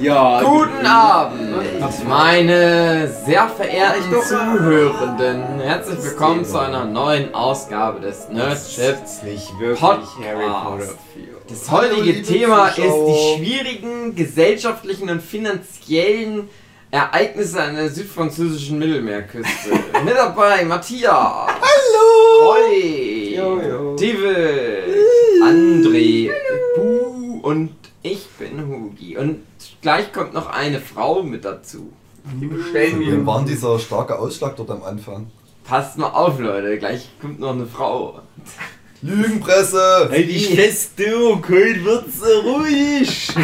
Ja, Guten Abend, meine sehr verehrten Zuhörenden. Herzlich willkommen zu einer neuen Ausgabe des Nerdchips. nicht wirklich Podcast. Harry Potter 4. Das heutige Thema ist die schwierigen gesellschaftlichen und finanziellen Ereignisse an der südfranzösischen Mittelmeerküste. Mit dabei Matthias. Hallo. Roy. David. André. Bu und ich bin Hugi. Und gleich kommt noch eine Frau mit dazu. Die bestellen Wie wir. war denn dieser starke Ausschlag dort am Anfang? Passt mal auf, Leute. Gleich kommt noch eine Frau. Lügenpresse! Hey, die Fest du, heute wird's so ruhig.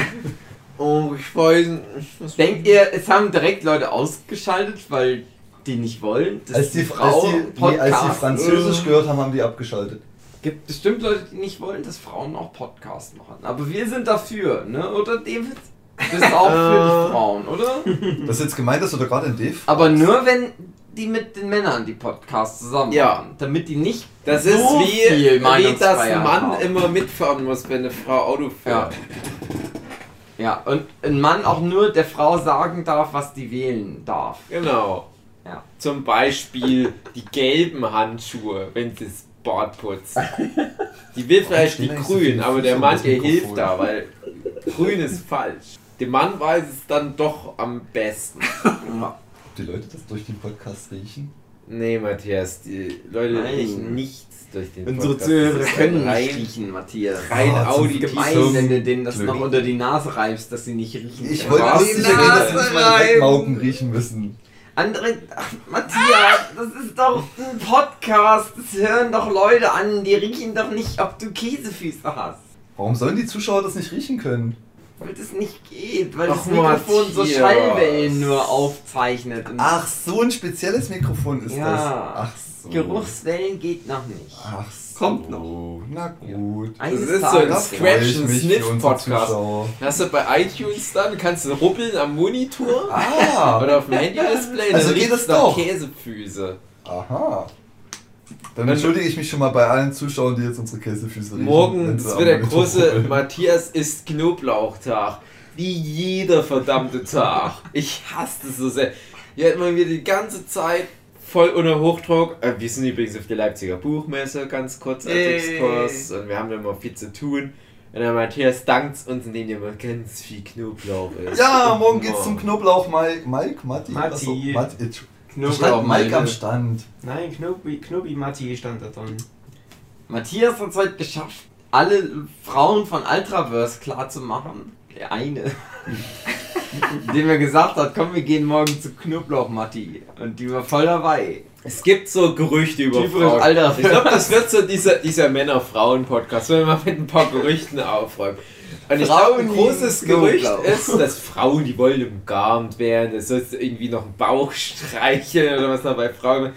Oh, ich weiß nicht. Denkt ihr, es haben direkt Leute ausgeschaltet, weil die nicht wollen, dass Als die, Frau als die, nee, als die Französisch gehört haben, haben die abgeschaltet. Gibt bestimmt Leute, die nicht wollen, dass Frauen auch Podcast machen. Aber wir sind dafür, ne? Oder David? Du bist auch für die Frauen, oder? Das ist jetzt gemeint, dass du da gerade in Dave Aber nur wenn die mit den Männern die Podcasts zusammen Ja. machen. Damit die nicht Das so ist wie, viel wie das Mann haben. immer mitfahren muss, wenn eine Frau Auto Ja. fährt. Ja, und ein Mann auch nur der Frau sagen darf, was die wählen darf. Genau. Ja. Zum Beispiel die gelben Handschuhe, wenn sie das Bad putzt. Die will vielleicht die so grün, aber der Mann Mikrofon? hilft da, weil grün ist falsch. Der Mann weiß es dann doch am besten. Ob die Leute das durch den Podcast riechen? Nee, Matthias, die Leute Nein. riechen nichts durch den Unsere Podcast. Zuhörer Das ist können rein- nicht riechen, Matthias. rein. Gemein, Zum wenn du denen das Glück. noch unter die Nase reibst, dass sie nicht riechen. Ich wollte nicht sicher gehen, dass sie nicht meine Nein. Wegmauken riechen müssen. André, ach, Matthias, das ist doch ein Podcast. Das hören doch Leute an. Die riechen doch nicht, ob du Käsefüße hast. Warum sollen die Zuschauer das nicht riechen können? Weil das nicht geht, weil Ach, das Mikrofon so Matthias. Schallwellen nur aufzeichnet. Und Ach, so ein spezielles Mikrofon ist Ja. das. Ach so. Geruchswellen geht noch nicht. Ach so. Kommt noch. Na gut. Das Eines ist so ein Scratch and Sniff Podcast. Hast du bei iTunes dann, kannst du ruppeln am Monitor Ah! oder auf dem Handy-Display, Also geht das doch. Käsefüße. Aha. Dann entschuldige ich mich schon mal bei allen Zuschauern, die jetzt unsere Käsefüße riechen. Morgen ist wird der große rubbeln. Matthias isst Knoblauchtag. Wie jeder verdammte Tag. Ich hasse das so sehr. Hier hat man wieder die ganze Zeit voll unter Hochdruck. Äh, wir sind übrigens auf der Leipziger Buchmesse, ganz kurz als Yay. Exkurs. Und wir haben da immer viel zu tun. Und der Matthias dankt uns, indem ihr immer ganz viel Knoblauch isst. Ja, morgen geht's zum Knoblauch. Mike, Mike Matti? Matti. Achso, Matti. Knoblauch, stand Mike am Stand. Nein, Knobi, Knobi Matti stand da drin. Matthias hat es heute geschafft, alle Frauen von Ultraverse klar zu machen. Der eine. Dem er gesagt hat, komm, wir gehen morgen zu Knoblauch, Matti. Und die war voll dabei. Es gibt so Gerüchte über Typisch Frauen. Alter. Ich glaube, das wird so dieser, dieser Männer-Frauen-Podcast, wenn wir mal mit ein paar Gerüchten aufräumen. Und ich glaube, ein großes Gerücht Knoblauch. ist, dass Frauen, die wollen umgarnt werden, es sollst du irgendwie noch einen Bauch streicheln oder was da bei Frauen.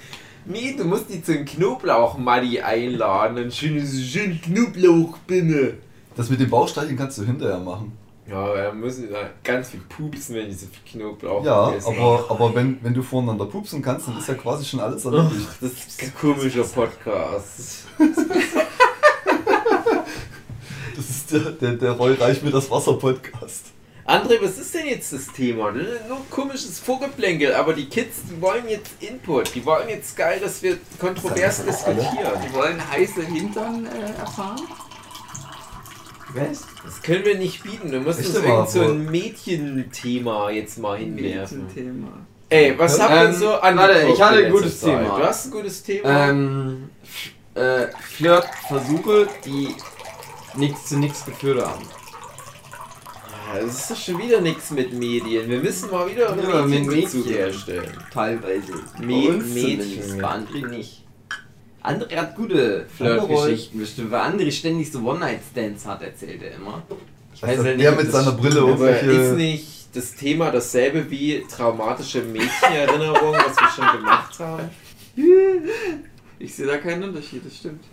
Nee, du musst die zum Knoblauch-Muddy einladen und schönes schön Knoblauchbinne. Das mit dem Bauchstreicheln kannst du hinterher machen. Ja, wir müssen da ganz viel pupsen, wenn die so viel Knoblauch Ja, essen. aber, aber wenn, wenn du voreinander pupsen kannst, dann ist ja quasi schon alles erledigt. Ach, das ist ein komischer Podcast. Das ist der, der, der Roy Reich mir das Wasser Podcast. André, was ist denn jetzt das Thema? Das ist Nur komisches Vorgeplänkel, aber die Kids, die wollen jetzt Input. Die wollen jetzt geil, dass wir kontrovers diskutieren. Die wollen heiße Hintern äh, erfahren? Was? Das können wir nicht bieten. Du musst Echt uns irgend so ein Mädchenthema jetzt mal hinwerfen. Thema. Ey, was habt ihr Ähm, so warte, angeguckt ich hatte in ein gutes Zeit? Thema. Du hast ein gutes Thema? Ähm, äh, Flirtversuche, die nichts zu nichts geführt haben. Ah, das ist doch schon wieder nichts mit Medien. Wir müssen mal wieder Ja, mit Mädchenbezug Mädchen. herstellen. Teilweise. Uns Mädchen, André nicht. André hat gute Flirtgeschichten bestimmt, weil André ständig so One-Night-Stands hat, erzählt er immer. Ich Also ja der ob mit seiner Brille. Aber ist irgendwelche. nicht das Thema dasselbe wie traumatische Mädchenerinnerungen, was wir schon gemacht haben? Ich sehe da keinen Unterschied, das stimmt.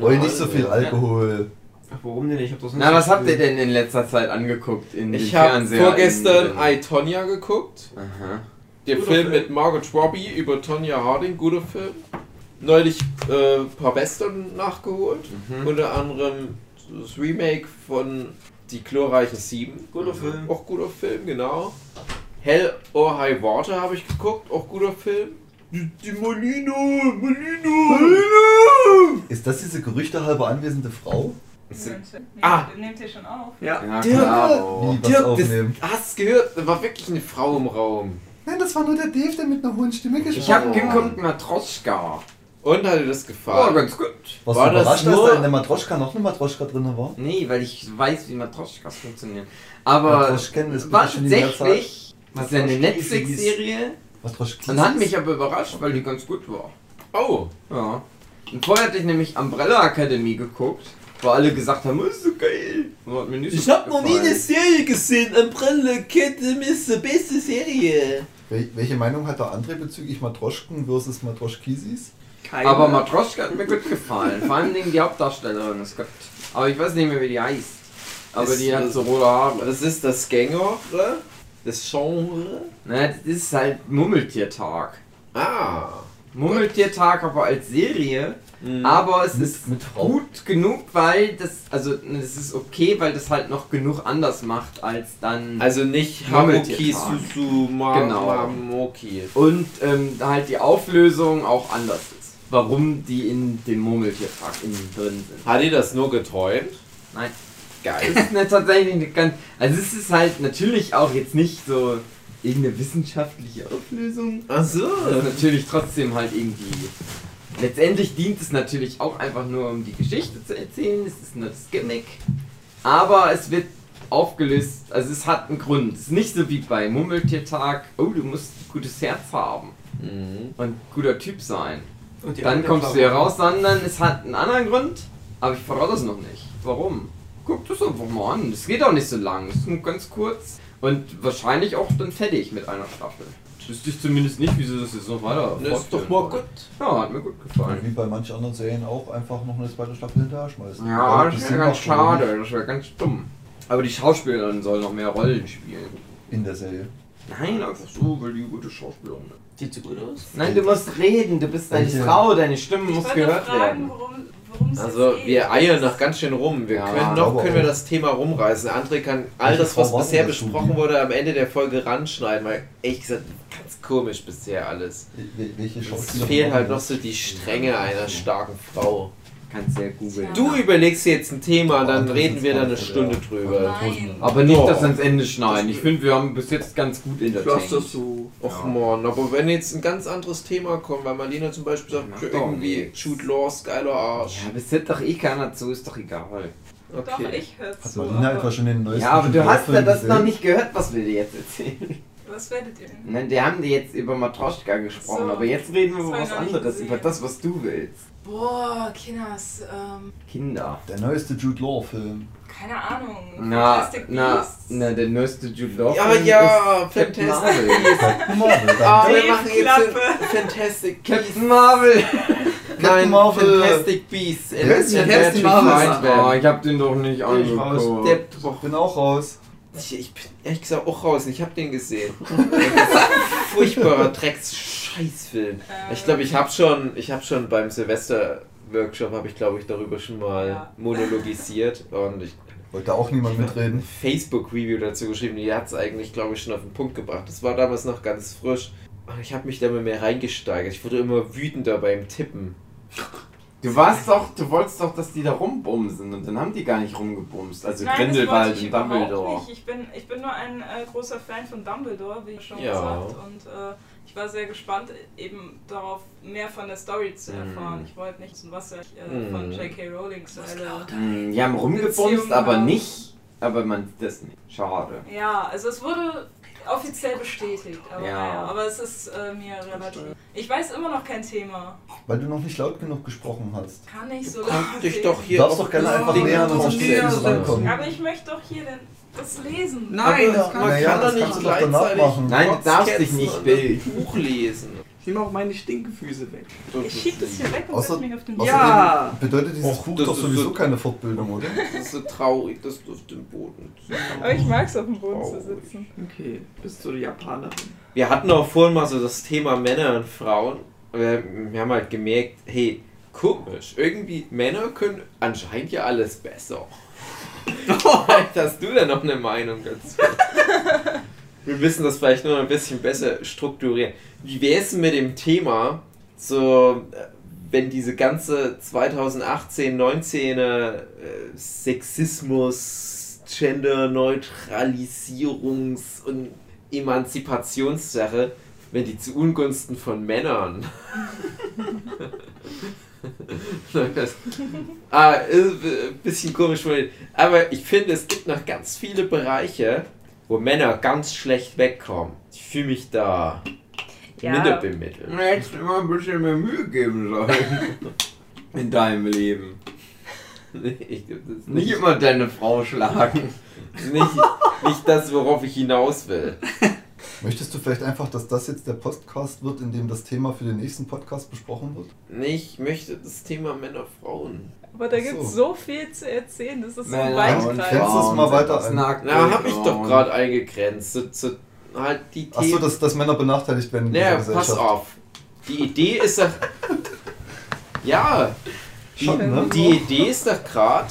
Roy nicht so viel Alkohol. Ach, warum denn? Ich hab das nicht Na, was habt ihr denn in letzter Zeit angeguckt in Ich den habe Fernseher? vorgestern I, Tonya geguckt. Aha. Der Film Film. mit Margot Robbie über Tonya Harding, guter Film. Neulich äh, ein paar Western nachgeholt. Mhm. Unter anderem das Remake von Die glorreichen Sieben. Guter Film. Auch guter Film, genau. Hell or High Water habe ich geguckt, auch guter Film. Die, die Molino, Molino. Ist das diese gerüchtehalber anwesende Frau? Ah. nehmt ihr schon auf? Ja. Ja, Dirk, klar. Wie, Dirk, aufnehmen? das, hast du gehört? Da war wirklich eine Frau im Raum. Nein, das war nur der Dave, der mit einer hohen Stimme gesprochen Ich hab hat. geguckt, Matroschka. Und hat dir das Oh, gefallen? ganz gut. Warst War du das überrascht, dass nur- da in der Matroschka noch eine Matroschka drin war? Nee, weil ich weiß, wie Matroschkas funktionieren. Aber Matroschken ist war tatsächlich, das ist ja eine. Netflix-Serie und hat mich aber überrascht, weil die ganz gut war. Oh, Ja. Und vorher hatte ich nämlich Umbrella Academy geguckt, wo alle gesagt haben, ist so geil. Und hat mir nicht so gut gefallen. Serie gesehen. Umbrella Academy ist die beste Serie. Wel welche Meinung hat der André bezüglich Matroschken versus Matroschkisis? Keine. Aber Matroschka hat mir gut gefallen. Vor allem die Hauptdarstellerin ist gut. Aber ich weiß nicht mehr, wie die heißt. Aber Ist die hat das- so rote Haare. Das ist das Genre, das Genre. Na, das ist halt Mummeltiertag. Ah. Mummeltiertag aber als Serie. Mhm. Aber es Mit- ist mit gut genug, weil das, also es ist okay, weil das halt noch genug anders macht als dann. Also nicht Haruki Murmeltiertag. Susuma Genau. Mamoki. und ähm, halt die Auflösung auch anders ist. Warum die in dem Murmeltiertag innen drin sind. Hat ihr das nur geträumt? Nein. Geil. Es ist tatsächlich eine ganz. Also es ist halt natürlich auch jetzt nicht so irgendeine wissenschaftliche Auflösung. Ach so. Das ist natürlich trotzdem halt irgendwie. Letztendlich dient es natürlich auch einfach nur, um die Geschichte zu erzählen. Es ist nur das Gimmick. Aber es wird aufgelöst, also es hat einen Grund. Es ist nicht so wie bei Mummeltiertag, oh, du musst ein gutes Herz haben Mhm. und guter Typ sein. Dann kommst du hier raus, sondern es hat einen anderen Grund, aber ich verrate es noch nicht. Warum? Guck das einfach mal an. Es geht auch nicht so lang, es ist nur ganz kurz und wahrscheinlich auch dann fertig mit einer Staffel. Wüsste ich zumindest nicht, wieso das jetzt noch weiter Das ist doch mal gut. Ja, hat mir gut Und gefallen. wie bei manchen anderen Serien auch einfach noch eine zweite Staffel hinterher schmeißen. Ja, das das wäre ganz schade, das wäre ganz dumm. Aber die Schauspielerin soll noch mehr Rollen spielen. In der Serie. Nein, einfach so, weil die gute Schauspielerin ist. Sieht so gut aus. Nein, du musst reden, du bist eine Welche? Frau, deine Stimme Ich muss gehört fragen, werden. worum, Also wir eiern noch ganz schön rum. Wir Ja, können noch können wir das Thema rumreißen. André kann all das, was bisher besprochen wurde, am Ende der Folge ranschneiden, weil ehrlich gesagt ganz komisch bisher alles. Es fehlt halt noch so die Strenge einer starken Frau. Kannst ja googeln. Du überlegst dir jetzt ein Thema, dann Oh, reden wir dann eine Stunde ja- drüber. Nein. Aber nicht Doch. das ans Ende schneiden. Ich finde, wir haben bis jetzt ganz gut Du hast entertained. das so. Och man, aber wenn jetzt ein ganz anderes Thema kommt, weil Marlene zum Beispiel sagt, doch irgendwie. Jude Laws, geiler Arsch. Ja, bis jetzt doch eh keiner zu, ist doch egal. Doch, Okay. ich höre Hat zu. Marlina aber etwa schon den neuesten Ja, aber du hast ja das gesehen? noch nicht gehört, was wir dir jetzt erzählen. Was werdet ihr denn? Nein, die haben dir jetzt über Matroschka gesprochen, So. aber jetzt reden wir über was ich anderes, über das, was du willst. Boah, Kinders, ähm, Kinder. Der neueste Jude Law Film. keine Ahnung. Na, Fantastic na, Beasts. na, der neueste Jude Law Ja, Film ja, ist Captain Fantastic Marvel. Captain Marvel. Ah, Dann. wir machen jetzt Fantastic Beasts. Captain Marvel! Nein, Marvel. Fantastic Beasts. Ist Fantastic Marvel? Beasts. Oh, ich hab den doch nicht angeguckt. Der, Ich bin auch raus. ich, ich bin ehrlich gesagt auch raus. Ich hab den gesehen. Das ist ein furchtbarer Drecks-Scheißfilm. Äh, Ich glaube, ich habe schon, ich habe schon beim Silvester-Workshop habe ich glaube ich darüber schon mal Ja. monologisiert und ich Wollte auch niemand mitreden. Facebook-Review dazu geschrieben. Die hat es eigentlich glaube ich schon auf den Punkt gebracht. Das war damals noch ganz frisch. Und ich habe mich da immer mehr reingesteigert. Ich wurde immer wütender beim Tippen. Du warst doch, du wolltest doch, dass die da rumbumsen und dann haben die gar nicht rumgebumst. Also Nein, Grindelwald und Dumbledore. Nicht. Ich, bin, ich bin nur ein äh, großer Fan von Dumbledore, wie schon Ja. gesagt. Und äh, ich war sehr gespannt, eben darauf mehr von der Story zu erfahren. Mhm. Ich wollte nicht, was er äh, Mhm. von J.K. Rowling zu. Hm, Die haben rumgebumst, aber nicht. Aber man sieht das nicht. Schade. Ja, also es wurde offiziell bestätigt, aber, Ja. naja, aber es ist äh, mir relativ. Ich weiß immer noch kein Thema. Weil du noch nicht laut genug gesprochen hast. Kann nicht so laut reden. doch Du hier darfst auf doch gerne einfach näher an. Studio rankommen. Aber ich möchte doch hier den, das lesen. Nein, das Aber kann man Naja, kann das doch nicht gleichzeitig machen. Nein, du darfst dich nicht bilden. Buch lesen. Ich nehme auch meine Stinkefüße weg. Ich schieb das hier weg und Außer- setz mich auf den Außerdem Ja. bedeutet dieses Och, Buch das doch sowieso so- keine Fortbildung, oder? Das ist so traurig, dass du auf dem Boden sitzt. Aber ich mag es auf dem Boden zu Traurig. sitzen. Okay, bist du die Japanerin? Wir hatten auch vorhin mal so das Thema Männer und Frauen. Wir, wir haben halt gemerkt, hey, komisch, irgendwie Männer können anscheinend ja alles besser. Vielleicht hast du da noch eine Meinung dazu. Wir müssen das vielleicht nur ein bisschen besser strukturieren. Wie wäre es mit dem Thema, so, wenn diese ganze 2018, 19 äh, Sexismus, Gender-Neutralisierungs- und Emanzipationssache, wenn die zu Ungunsten von Männern. Das- ah, ist ein bisschen komisch. Aber ich finde, es gibt noch ganz viele Bereiche, wo Männer ganz schlecht wegkommen. Ich fühle mich da Ja. minder bemittelt. Du hättest immer ein bisschen mehr Mühe geben sollen. In deinem Leben. Ich, das ist Nicht nicht, immer deine Frau schlagen. nicht, nicht das, worauf ich hinaus will. Möchtest du vielleicht einfach, dass das jetzt der Podcast wird, in dem das Thema für den nächsten Podcast besprochen wird? Nee, Ich möchte das Thema Männer, Frauen. Aber da gibt es so. so viel zu erzählen, das ist so Männer weit und grenzt es mal weiter das ein. Na, hab ich doch gerade eingegrenzt. So, so, halt die Themen. Achso, dass, dass Männer benachteiligt werden in Naja, dieser pass Gesellschaft. auf. Die Idee ist doch. Ja, die, Schon, ne? die Idee ist doch gerade,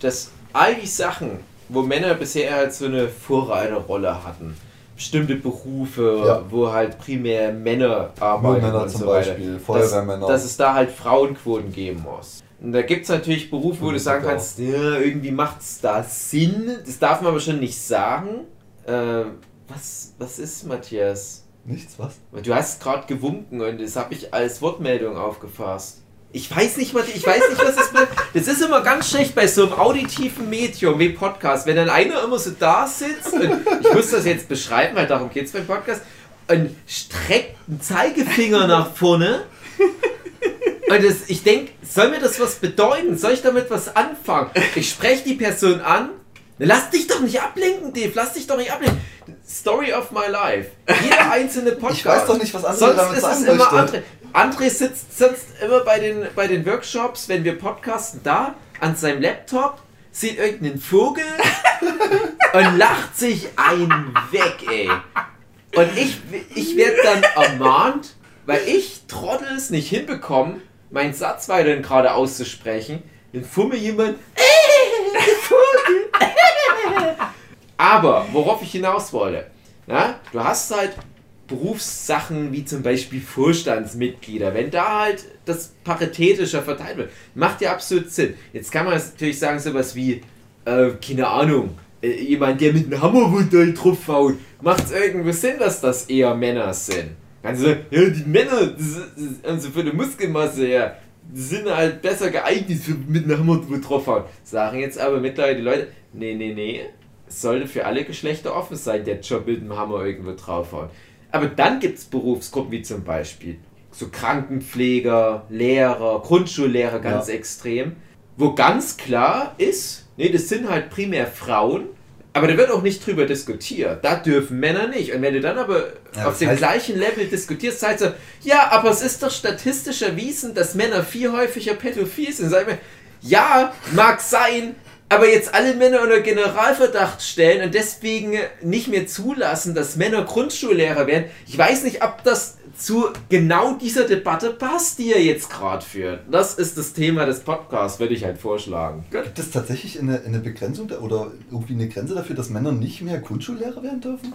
dass all die Sachen, wo Männer bisher halt so eine Vorreiterrolle hatten, bestimmte Berufe, Ja. wo halt primär Männer arbeiten Männer und zum so weiter, Beispiel, dass, Feuerwehrmänner. dass es da halt Frauenquoten geben muss. Und da gibt es natürlich Berufe, wo du sagen kannst, ja, irgendwie macht es da Sinn. Das darf man aber schon nicht sagen. Äh, was, was ist, Matthias? Nichts, was? Du hast gerade gewunken und das habe ich als Wortmeldung aufgefasst. Ich weiß nicht, Matthias, ich weiß nicht, was das bedeutet. Das ist immer ganz schlecht bei so einem auditiven Medium wie Podcast, wenn dann einer immer so da sitzt und ich muss das jetzt beschreiben, weil darum geht es beim Podcast und streckt einen Zeigefinger nach vorne und das, ich denke, soll mir das was bedeuten? Soll ich damit was anfangen? Ich spreche die Person an. Lass dich doch nicht ablenken, Dave. Lass dich doch nicht ablenken. Story of my life. Jeder einzelne Podcast. Ich weiß doch nicht, was André Sonst damit ist es immer möchte. André. Sitzt sonst immer bei den, bei den Workshops, wenn wir podcasten, da an seinem Laptop, sieht irgendeinen Vogel und lacht sich einen weg, ey. Und ich, ich werde dann ermahnt, weil ich Trottel es nicht hinbekomme, meinen Satz weiterhin gerade auszusprechen. Dann mir jemand, Vogel. Aber, worauf ich hinaus wollte, na, du hast halt Berufssachen wie zum Beispiel Vorstandsmitglieder, wenn da halt das paritätischer verteilt wird, macht ja absolut Sinn. Jetzt kann man natürlich sagen, sowas wie, äh, keine Ahnung, äh, jemand, der mit einem Hammermodell draufhaut, macht es irgendwo Sinn, dass das eher Männer sind. Also, ja, die Männer, also für die Muskelmasse her, sind halt besser geeignet für mit einem Hammer draufhauen. Sagen jetzt aber mittlerweile die Leute, nee, nee, nee, es sollte für alle Geschlechter offen sein, der Job mit dem Hammer irgendwo draufhauen. Aber dann gibt es Berufsgruppen wie zum Beispiel so Krankenpfleger, Lehrer, Grundschullehrer ganz Ja. extrem, wo ganz klar ist, nee, das sind halt primär Frauen, aber da wird auch nicht drüber diskutiert. Da dürfen Männer nicht. Und wenn du dann aber Ja, auf dem heißt- gleichen Level diskutierst, heißt so, ja, aber es ist doch statistisch erwiesen, dass Männer viel häufiger pädophil sind. Sag ich mir, ja, mag sein, aber jetzt alle Männer unter Generalverdacht stellen und deswegen nicht mehr zulassen, dass Männer Grundschullehrer werden. Ich weiß nicht, ob das zu genau dieser Debatte passt, die ihr jetzt gerade führt. Das ist das Thema des Podcasts, würde ich halt vorschlagen. Gibt es tatsächlich eine, eine Begrenzung da, oder irgendwie eine Grenze dafür, dass Männer nicht mehr Grundschullehrer werden dürfen?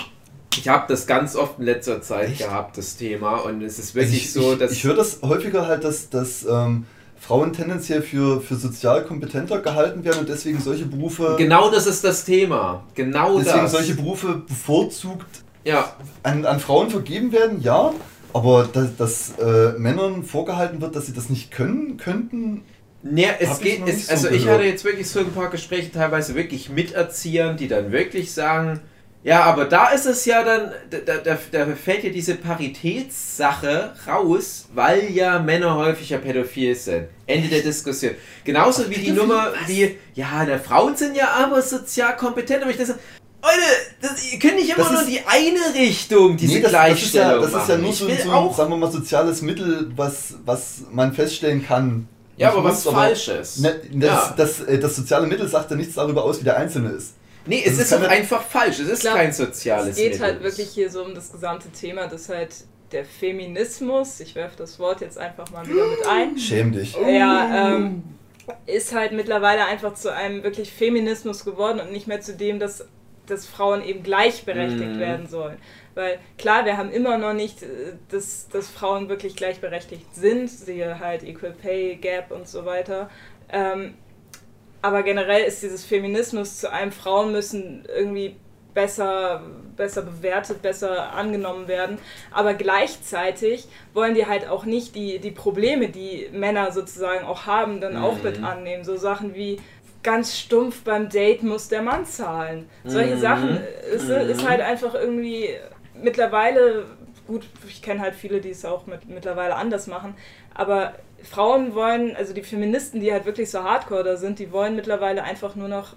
Ich habe das ganz oft in letzter Zeit Echt? gehabt, das Thema. Und es ist Also wirklich ich, so, ich, dass. ich höre das häufiger halt, dass, dass ähm, Frauen tendenziell für, für sozial kompetenter gehalten werden und deswegen solche Berufe, genau das ist das Thema. Genau deswegen das. solche Berufe bevorzugt ja, an, an Frauen vergeben werden, ja. Aber dass, dass äh, Männern vorgehalten wird, dass sie das nicht können, könnten, Ne, es ich geht, es, so also ich gehört. hatte jetzt wirklich so ein paar Gespräche teilweise wirklich mit Erziehern, die dann wirklich sagen, ja, aber da ist es ja dann, da, da, da fällt ja diese Paritätssache raus, weil ja Männer häufiger pädophil sind. Ende der Diskussion. Genauso wie die Nummer, wie, ja, na, Frauen sind ja aber sozial kompetent, aber ich das, Leute, das, ihr könnt nicht immer Das nur ist- die eine Richtung, diese Nee, das, das ist Gleichstellung ja, das ist ja machen. nur Ich so, so ein, sagen wir mal, soziales Mittel, was, was man feststellen kann. ja, aber was muss, Falsches. Ne, das, Ja. das, äh, das soziale Mittel sagt ja nichts darüber aus, wie der Einzelne ist. Nee, es Das ist doch ja- einfach falsch. Es ist glaub, kein soziales Es geht Mittel. halt wirklich hier so um das gesamte Thema, dass halt der Feminismus, ich werfe das Wort jetzt einfach mal wieder mit ein, Schäm dich. ja, ähm, ist halt mittlerweile einfach zu einem wirklich Feminismus geworden und nicht mehr zu dem, dass, dass Frauen eben gleichberechtigt Mhm. werden sollen. Weil klar, wir haben immer noch nicht, äh, dass, dass Frauen wirklich gleichberechtigt sind, siehe halt Equal Pay Gap und so weiter. Ähm, aber generell ist dieses Feminismus zu einem Frauen müssen irgendwie besser, besser bewertet, besser angenommen werden. Aber gleichzeitig wollen die halt auch nicht die, die Probleme, die Männer sozusagen auch haben, dann auch mit Mhm. annehmen. So Sachen wie ganz stumpf beim Date muss der Mann zahlen. Solche Mhm. Sachen ist, ist halt einfach irgendwie mittlerweile, gut, ich kenne halt viele, die es auch mit, mittlerweile anders machen, aber Frauen wollen, also die Feministen, die halt wirklich so hardcore da sind, die wollen mittlerweile einfach nur noch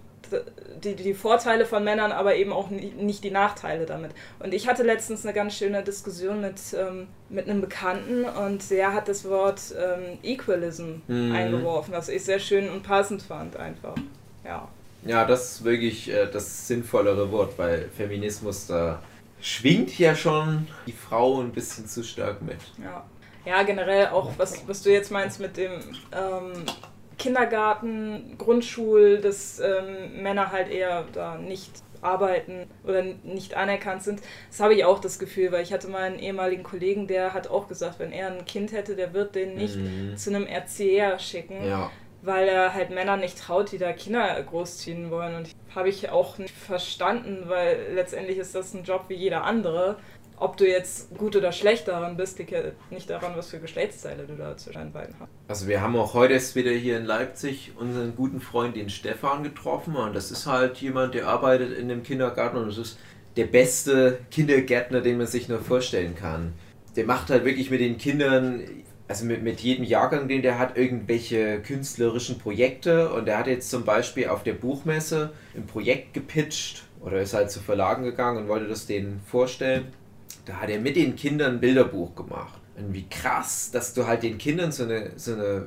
die, die Vorteile von Männern, aber eben auch ni- nicht die Nachteile damit. Und ich hatte letztens eine ganz schöne Diskussion mit, ähm, mit einem Bekannten und der hat das Wort ähm, Equalism Mhm. eingeworfen, was ich sehr schön und passend fand einfach. Ja. Ja, das ist wirklich äh, das sinnvollere Wort, weil Feminismus da schwingt ja schon die Frau ein bisschen zu stark mit. Ja, ja generell auch, was, was du jetzt meinst mit dem ähm, Kindergarten, Grundschul, dass ähm, Männer halt eher da nicht arbeiten oder nicht anerkannt sind. Das habe ich auch das Gefühl, weil ich hatte mal einen ehemaligen Kollegen, der hat auch gesagt, wenn er ein Kind hätte, der wird den nicht Mhm. zu einem Erzieher schicken, Ja. Weil er halt Männer nicht traut, die da Kinder großziehen wollen. Und habe ich auch nicht verstanden, weil letztendlich ist das ein Job wie jeder andere. Ob du jetzt gut oder schlecht daran bist, liegt ja nicht daran, was für Geschlechtsteile du da zwischen den beiden hast. Also wir haben auch heute erst wieder hier in Leipzig unseren guten Freund, den Stefan, getroffen. Und das ist halt jemand, der arbeitet in dem Kindergarten und das ist der beste Kindergärtner, den man sich nur vorstellen kann. Der macht halt wirklich mit den Kindern, also mit, mit jedem Jahrgang, den der hat, irgendwelche künstlerischen Projekte. Und der hat jetzt zum Beispiel auf der Buchmesse ein Projekt gepitcht oder ist halt zu Verlagen gegangen und wollte das denen vorstellen. Da hat er mit den Kindern ein Bilderbuch gemacht. Und wie krass, dass du halt den Kindern so eine, so eine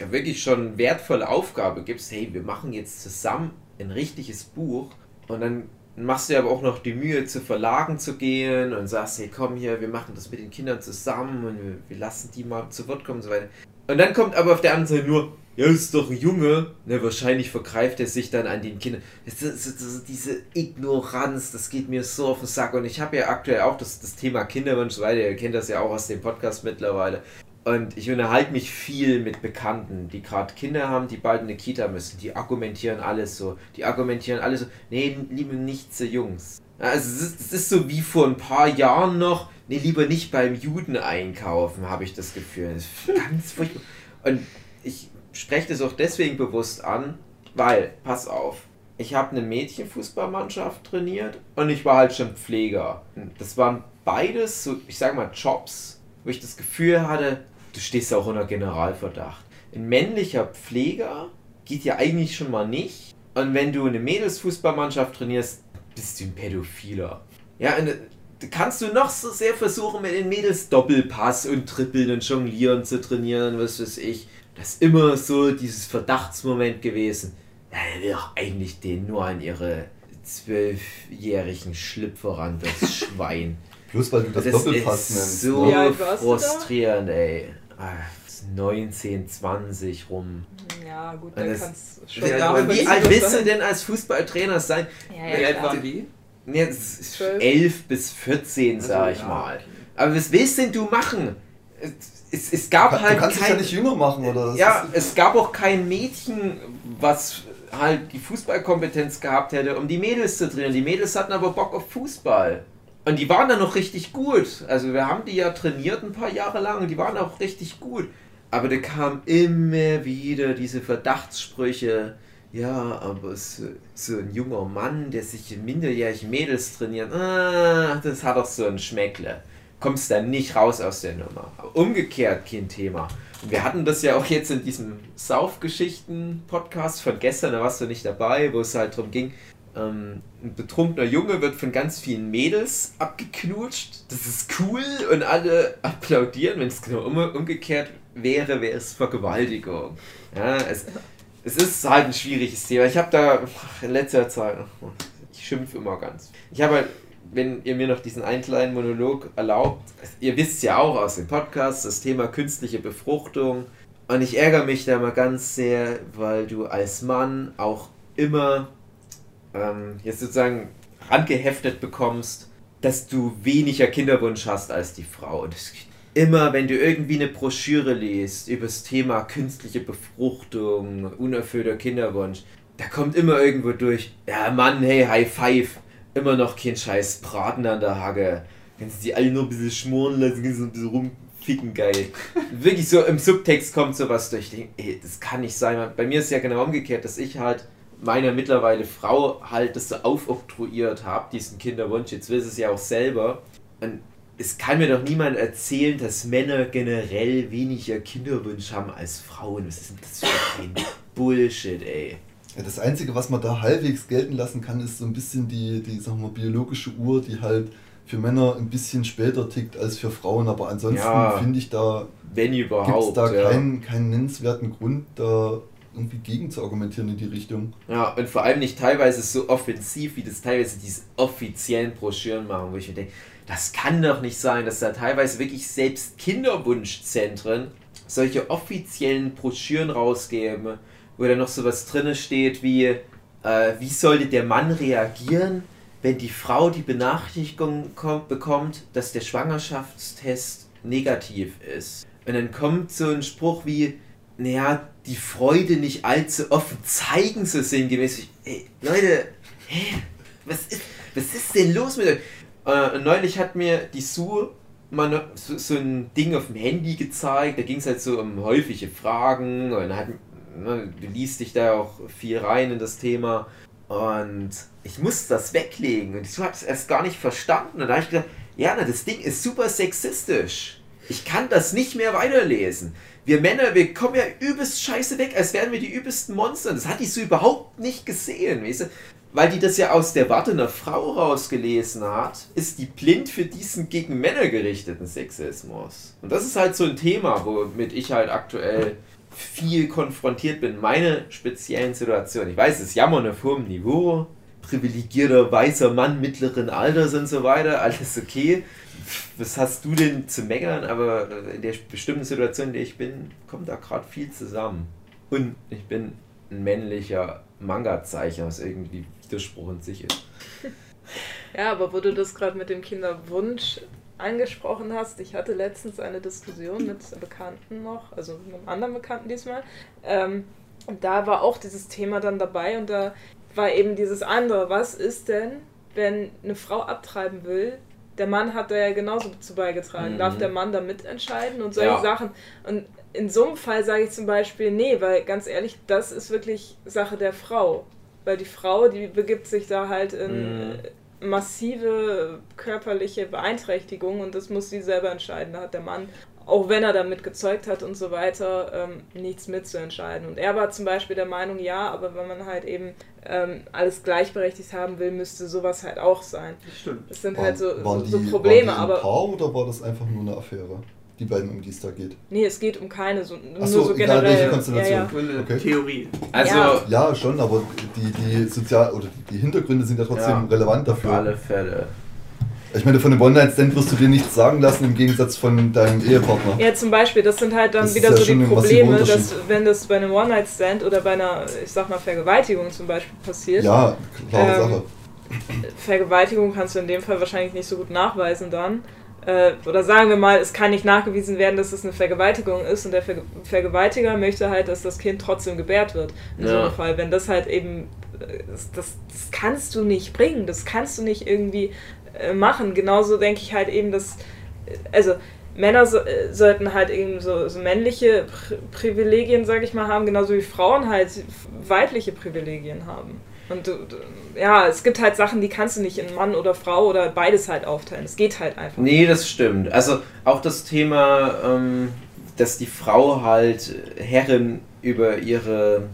ja, wirklich schon wertvolle Aufgabe gibst. Hey, wir machen jetzt zusammen ein richtiges Buch. Und dann machst du dir aber auch noch die Mühe, zu Verlagen zu gehen und sagst, hey, komm hier, wir machen das mit den Kindern zusammen und wir, wir lassen die mal zu Wort kommen und so weiter. Und dann kommt aber auf der anderen Seite nur, ja, ist doch ein Junge. Ne, wahrscheinlich vergreift er sich dann an den Kindern. Das das ist diese Ignoranz, das geht mir so auf den Sack. Und ich habe ja aktuell auch das, das Thema Kinderwunsch, weil ihr kennt das ja auch aus dem Podcast mittlerweile. Und ich unterhalte mich viel mit Bekannten, die gerade Kinder haben, die bald in eine Kita müssen. Die argumentieren alles so. Die argumentieren alles so. Nee, lieber nicht zu Jungs. Also es ist, es ist so wie vor ein paar Jahren noch. Nee, lieber nicht beim Juden einkaufen, habe ich das Gefühl. Das ist ganz furchtbar. Und ich spreche das auch deswegen bewusst an, weil, pass auf, ich habe eine Mädchenfußballmannschaft trainiert und ich war halt schon Pfleger. Das waren beides so, ich sag mal, Jobs, wo ich das Gefühl hatte, du stehst auch unter Generalverdacht. Ein männlicher Pfleger geht ja eigentlich schon mal nicht. Und wenn du eine Mädelsfußballmannschaft trainierst, bist du ein Pädophiler. Ja, und da kannst du noch so sehr versuchen, mit den Mädels Doppelpass und Trippeln und Jonglieren zu trainieren, was weiß ich. Das ist immer so dieses Verdachtsmoment gewesen. Ja, er will doch eigentlich den nur an ihre zwölfjährigen Schlüpfer ran, das Schwein. Bloß weil du das, Das Doppelpass ist nennst. so ne? Da? frustrierend, ey. Ah, 19, 20 rum. Ja, gut, dann du Wie alt da waren Wie alt willst du denn als Fußballtrainer sein? Ja, Wie ja, alt waren die? Ja, es ist Zwölf. 11 bis 14, sag Also, ich ja, mal. Aber was willst denn du machen? Es, es, es gab Du halt kannst dich ja kein, nicht jünger machen, oder? Ja, es gab auch kein Mädchen, was halt die Fußballkompetenz gehabt hätte, um die Mädels zu trainieren. Die Mädels hatten aber Bock auf Fußball. Und die waren dann noch richtig gut. Also wir haben die ja trainiert ein paar Jahre lang und die waren auch richtig gut. Aber da kamen immer wieder diese Verdachtssprüche. Ja, aber so, so ein junger Mann, der sich in minderjährigen Mädels trainiert, ah, das hat doch so ein Schmeckle. Kommst dann nicht raus aus der Nummer. Umgekehrt kein Thema. Und wir hatten das ja auch jetzt in diesem Saufgeschichten-Podcast von gestern, da warst du nicht dabei, wo es halt darum ging, ähm, ein betrunkener Junge wird von ganz vielen Mädels abgeknutscht. Das ist cool und alle applaudieren. Wenn es genau um, umgekehrt wäre, wäre es Vergewaltigung. Ja, es, es ist halt ein schwieriges Thema. Ich habe da in letzter Zeit, ich schimpfe immer ganz. Ich habe wenn ihr mir noch diesen einen kleinen Monolog erlaubt, ihr wisst ja auch aus dem Podcast, das Thema künstliche Befruchtung. Und ich ärgere mich da mal ganz sehr, weil du als Mann auch immer ähm, jetzt sozusagen rangeheftet bekommst, dass du weniger Kinderwunsch hast als die Frau. Und das, immer, wenn du irgendwie eine Broschüre liest über das Thema künstliche Befruchtung, unerfüllter Kinderwunsch, da kommt immer irgendwo durch, ja Mann, hey, High Five, immer noch kein scheiß Braten an der Hacke. Wenn sie die alle nur ein bisschen schmoren lassen, können sie ein bisschen rumficken, geil. Wirklich so im Subtext kommt sowas durch. Ich denk, ey, das kann nicht sein. Bei mir ist ja genau umgekehrt, dass ich halt meiner mittlerweile Frau halt das so aufoktroyiert habe, diesen Kinderwunsch. Jetzt will sie es ja auch selber. Und es kann mir doch niemand erzählen, dass Männer generell weniger Kinderwunsch haben als Frauen. Was ist denn das für ein Bullshit, ey? Ja, das Einzige, was man da halbwegs gelten lassen kann, ist so ein bisschen die, die sagen wir, biologische Uhr, die halt für Männer ein bisschen später tickt als für Frauen. Aber ansonsten Ja. finde ich, da Wenn überhaupt. da ja. keinen, keinen nennenswerten Grund, da irgendwie gegen zu argumentieren in die Richtung. Ja, und vor allem nicht teilweise so offensiv, wie das teilweise diese offiziellen Broschüren machen, wo ich mir denke, das kann doch nicht sein, dass da teilweise wirklich selbst Kinderwunschzentren solche offiziellen Broschüren rausgeben, wo da noch sowas drin steht wie, äh, wie sollte der Mann reagieren, wenn die Frau die Benachrichtigung kommt, bekommt, dass der Schwangerschaftstest negativ ist. Und dann kommt so ein Spruch wie, naja, die Freude nicht allzu offen zeigen, so sinngemäß. Ey, Leute, hä? Was ist, was ist denn los mit euch? Äh, neulich hat mir die Sue mal so, so ein Ding auf dem Handy gezeigt. Da ging es halt so um häufige Fragen und hat, ne, du liest dich da auch viel rein in das Thema. Und ich musste das weglegen und ich habe es erst gar nicht verstanden. Und da habe ich gedacht, ja, na, das Ding ist super sexistisch. Ich kann das nicht mehr weiterlesen. Wir Männer, wir kommen ja übelst scheiße weg, als wären wir die übelsten Monster. Das hat die so überhaupt nicht gesehen, weißt du? Weil die das ja aus der Warte einer Frau rausgelesen hat, ist die blind für diesen gegen Männer gerichteten Sexismus. Und das ist halt so ein Thema, womit ich halt aktuell viel konfrontiert bin. Meine speziellen Situation. Ich weiß, es ist Jammern auf hohem Niveau. Privilegierter weißer Mann mittleren Alters und so weiter. Alles okay. Was hast du denn zu meckern? Aber in der bestimmten Situation, in der ich bin, kommt da gerade viel zusammen. Und ich bin ein männlicher Manga-Zeichner, was irgendwie Widerspruch in sich ist. Ja, aber wo du das gerade mit dem Kinderwunsch angesprochen hast, ich hatte letztens eine Diskussion mit Bekannten noch, also mit einem anderen Bekannten diesmal. Ähm, und da war auch dieses Thema dann dabei und da war eben dieses andere. Was ist denn, wenn eine Frau abtreiben will? Der Mann hat da ja genauso zu beigetragen. Mhm. Darf der Mann da mitentscheiden und solche Ja. Sachen? Und in so einem Fall sage ich zum Beispiel, nee, weil ganz ehrlich, das ist wirklich Sache der Frau. Weil die Frau, die begibt sich da halt in Mhm. massive körperliche Beeinträchtigung und das muss sie selber entscheiden. Da hat der Mann, auch wenn er damit gezeugt hat und so weiter, ähm, nichts mitzuentscheiden. Und er war zum Beispiel der Meinung, ja, aber wenn man halt eben ähm, alles gleichberechtigt haben will, müsste sowas halt auch sein. Das stimmt. Das sind Waren- halt so, waren so, die- so Probleme, waren die ein aber Paar oder war das einfach nur eine Affäre? Die beiden, um die es da geht. nee, es geht um keine, so, nur so, so egal welche generell. Konstellation. Ja, ja. Okay. Theorie. Also, Ja. Ja, schon, aber die, die Sozial- oder die Hintergründe sind ja trotzdem Ja, relevant auf dafür. alle Fälle. Ich meine, von dem One-Night-Stand wirst du dir nichts sagen lassen im Gegensatz von deinem Ehepartner. Ja, zum Beispiel, das sind halt dann Das wieder ja so die Probleme, dass wenn das bei einem One-Night-Stand oder bei einer, ich sag mal, Vergewaltigung zum Beispiel passiert, Ja, klare Ähm, Sache. Vergewaltigung kannst du in dem Fall wahrscheinlich nicht so gut nachweisen dann. Äh, oder sagen wir mal, es kann nicht nachgewiesen werden, dass es eine Vergewaltigung ist und der Ver Vergewaltiger möchte halt, dass das Kind trotzdem gebärt wird. In so Ja. einem Fall. Wenn das halt eben, äh, das, das, das kannst du nicht bringen, das kannst du nicht irgendwie machen. Genauso denke ich halt eben, dass, äh, also Männer so, äh, sollten halt eben so, so männliche Pri Privilegien, sag ich mal, haben, genauso wie Frauen halt weibliche Privilegien haben. Und ja, es gibt halt Sachen, die kannst du nicht in Mann oder Frau oder beides halt aufteilen. Es geht halt einfach. Nee, das stimmt. Also auch das Thema, ähm, dass die Frau halt Herrin über ihre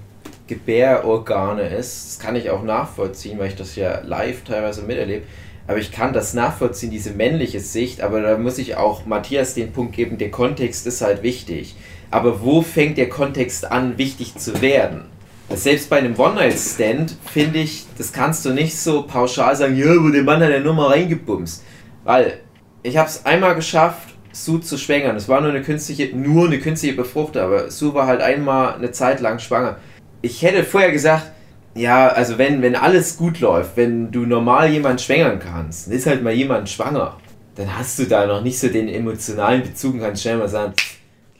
Gebärorgane ist, das kann ich auch nachvollziehen, weil ich das ja live teilweise miterlebe. Aber ich kann das nachvollziehen, diese männliche Sicht, aber da muss ich auch Matthias den Punkt geben, der Kontext ist halt wichtig. Aber wo fängt der Kontext an, wichtig zu werden? Selbst bei einem One-Night-Stand finde ich, das kannst du nicht so pauschal sagen, ja, aber der Mann hat ja nur mal reingebumst. Weil ich habe es einmal geschafft, Sue zu schwängern. Es war nur eine künstliche, nur eine künstliche Befruchtung, aber Sue war halt einmal eine Zeit lang schwanger. Ich hätte vorher gesagt, ja, also wenn, wenn alles gut läuft, wenn du normal jemanden schwängern kannst, dann ist halt mal jemand schwanger, dann hast du da noch nicht so den emotionalen Bezug und kannst schnell mal sagen,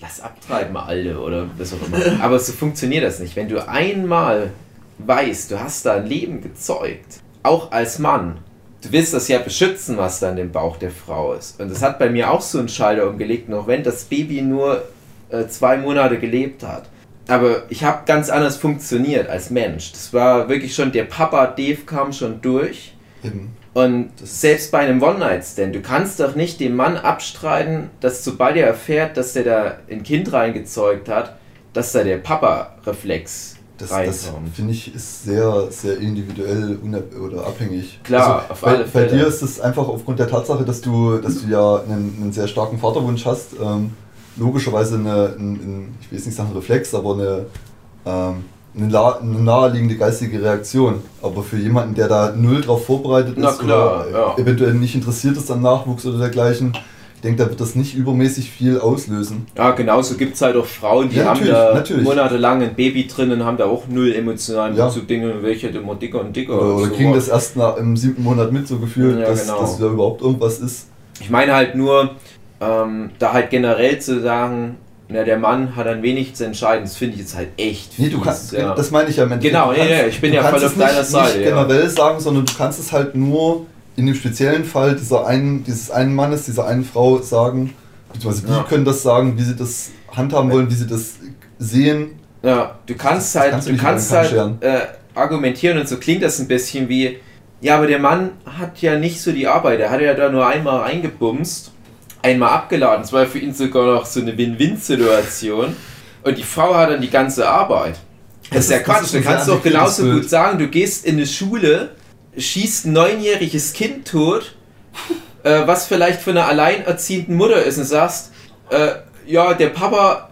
lass abtreiben, Alter, oder was auch immer. Aber so funktioniert das nicht. Wenn du einmal weißt, du hast da ein Leben gezeugt, auch als Mann, du willst das ja beschützen, was da in dem Bauch der Frau ist. Und das hat bei mir auch so einen Schalter umgelegt, noch wenn das Baby nur äh, zwei Monate gelebt hat. Aber ich habe ganz anders funktioniert als Mensch. Das war wirklich schon, der Papa Dave kam schon durch. Eben. Und selbst bei einem One-Night-Stand, du kannst doch nicht dem Mann abstreiten, dass sobald er erfährt, dass der da ein Kind reingezeugt hat, dass da der Papa-Reflex Das, das finde ich ist sehr, sehr individuell oder abhängig. Klar, auf bei, alle bei Fälle. dir ist es einfach aufgrund der Tatsache, dass du, dass du ja einen, einen sehr starken Vaterwunsch hast, ähm, logischerweise eine, ein, ein, ich will jetzt nicht sagen Reflex, aber eine, ähm, eine, naheliegende geistige Reaktion. Aber für jemanden, der da null drauf vorbereitet Na ist klar, oder ja. eventuell nicht interessiert ist an Nachwuchs oder dergleichen, ich denke, da wird das nicht übermäßig viel auslösen. Ja, genauso gibt es halt auch Frauen, die Ja, haben da natürlich. monatelang ein Baby drin und haben da auch null emotionalen Ja. Bezug, Dinge, welche immer dicker und dicker. Oder, oder so. kriegen das erst nach, im siebten Monat mit, so gefühlt, Ja, dass, genau. dass da überhaupt irgendwas ist. Ich meine halt nur, ähm, da halt generell zu sagen, na, der Mann hat ein wenig zu entscheiden, das finde ich jetzt halt echt Nee, du fies, kannst, ja. das meine ich ja Endeffekt. Genau, kannst- nee, ich bin ja voll auf deiner nicht, Seite, Nicht ja. generell sagen, sondern du kannst es halt nur in dem speziellen Fall dieser einen, dieses einen Mannes, dieser einen Frau sagen, beziehungsweise die Ja. können das sagen, wie sie das handhaben wollen, wie sie das sehen. Ja, du kannst Das halt, kannst du kannst halt äh, argumentieren und so klingt das ein bisschen wie, ja, aber der Mann hat ja nicht so die Arbeit, er hat ja da nur einmal eingebumst, einmal abgeladen, es war für ihn sogar noch so eine Win-Win-Situation. Und die Frau hat dann die ganze Arbeit. Das, Das ist ja Quatsch, ist du kannst doch genauso gut sagen, du gehst in eine Schule, schießt ein neunjähriges Kind tot, äh, was vielleicht von einer alleinerziehenden Mutter ist und sagst, äh, ja, der Papa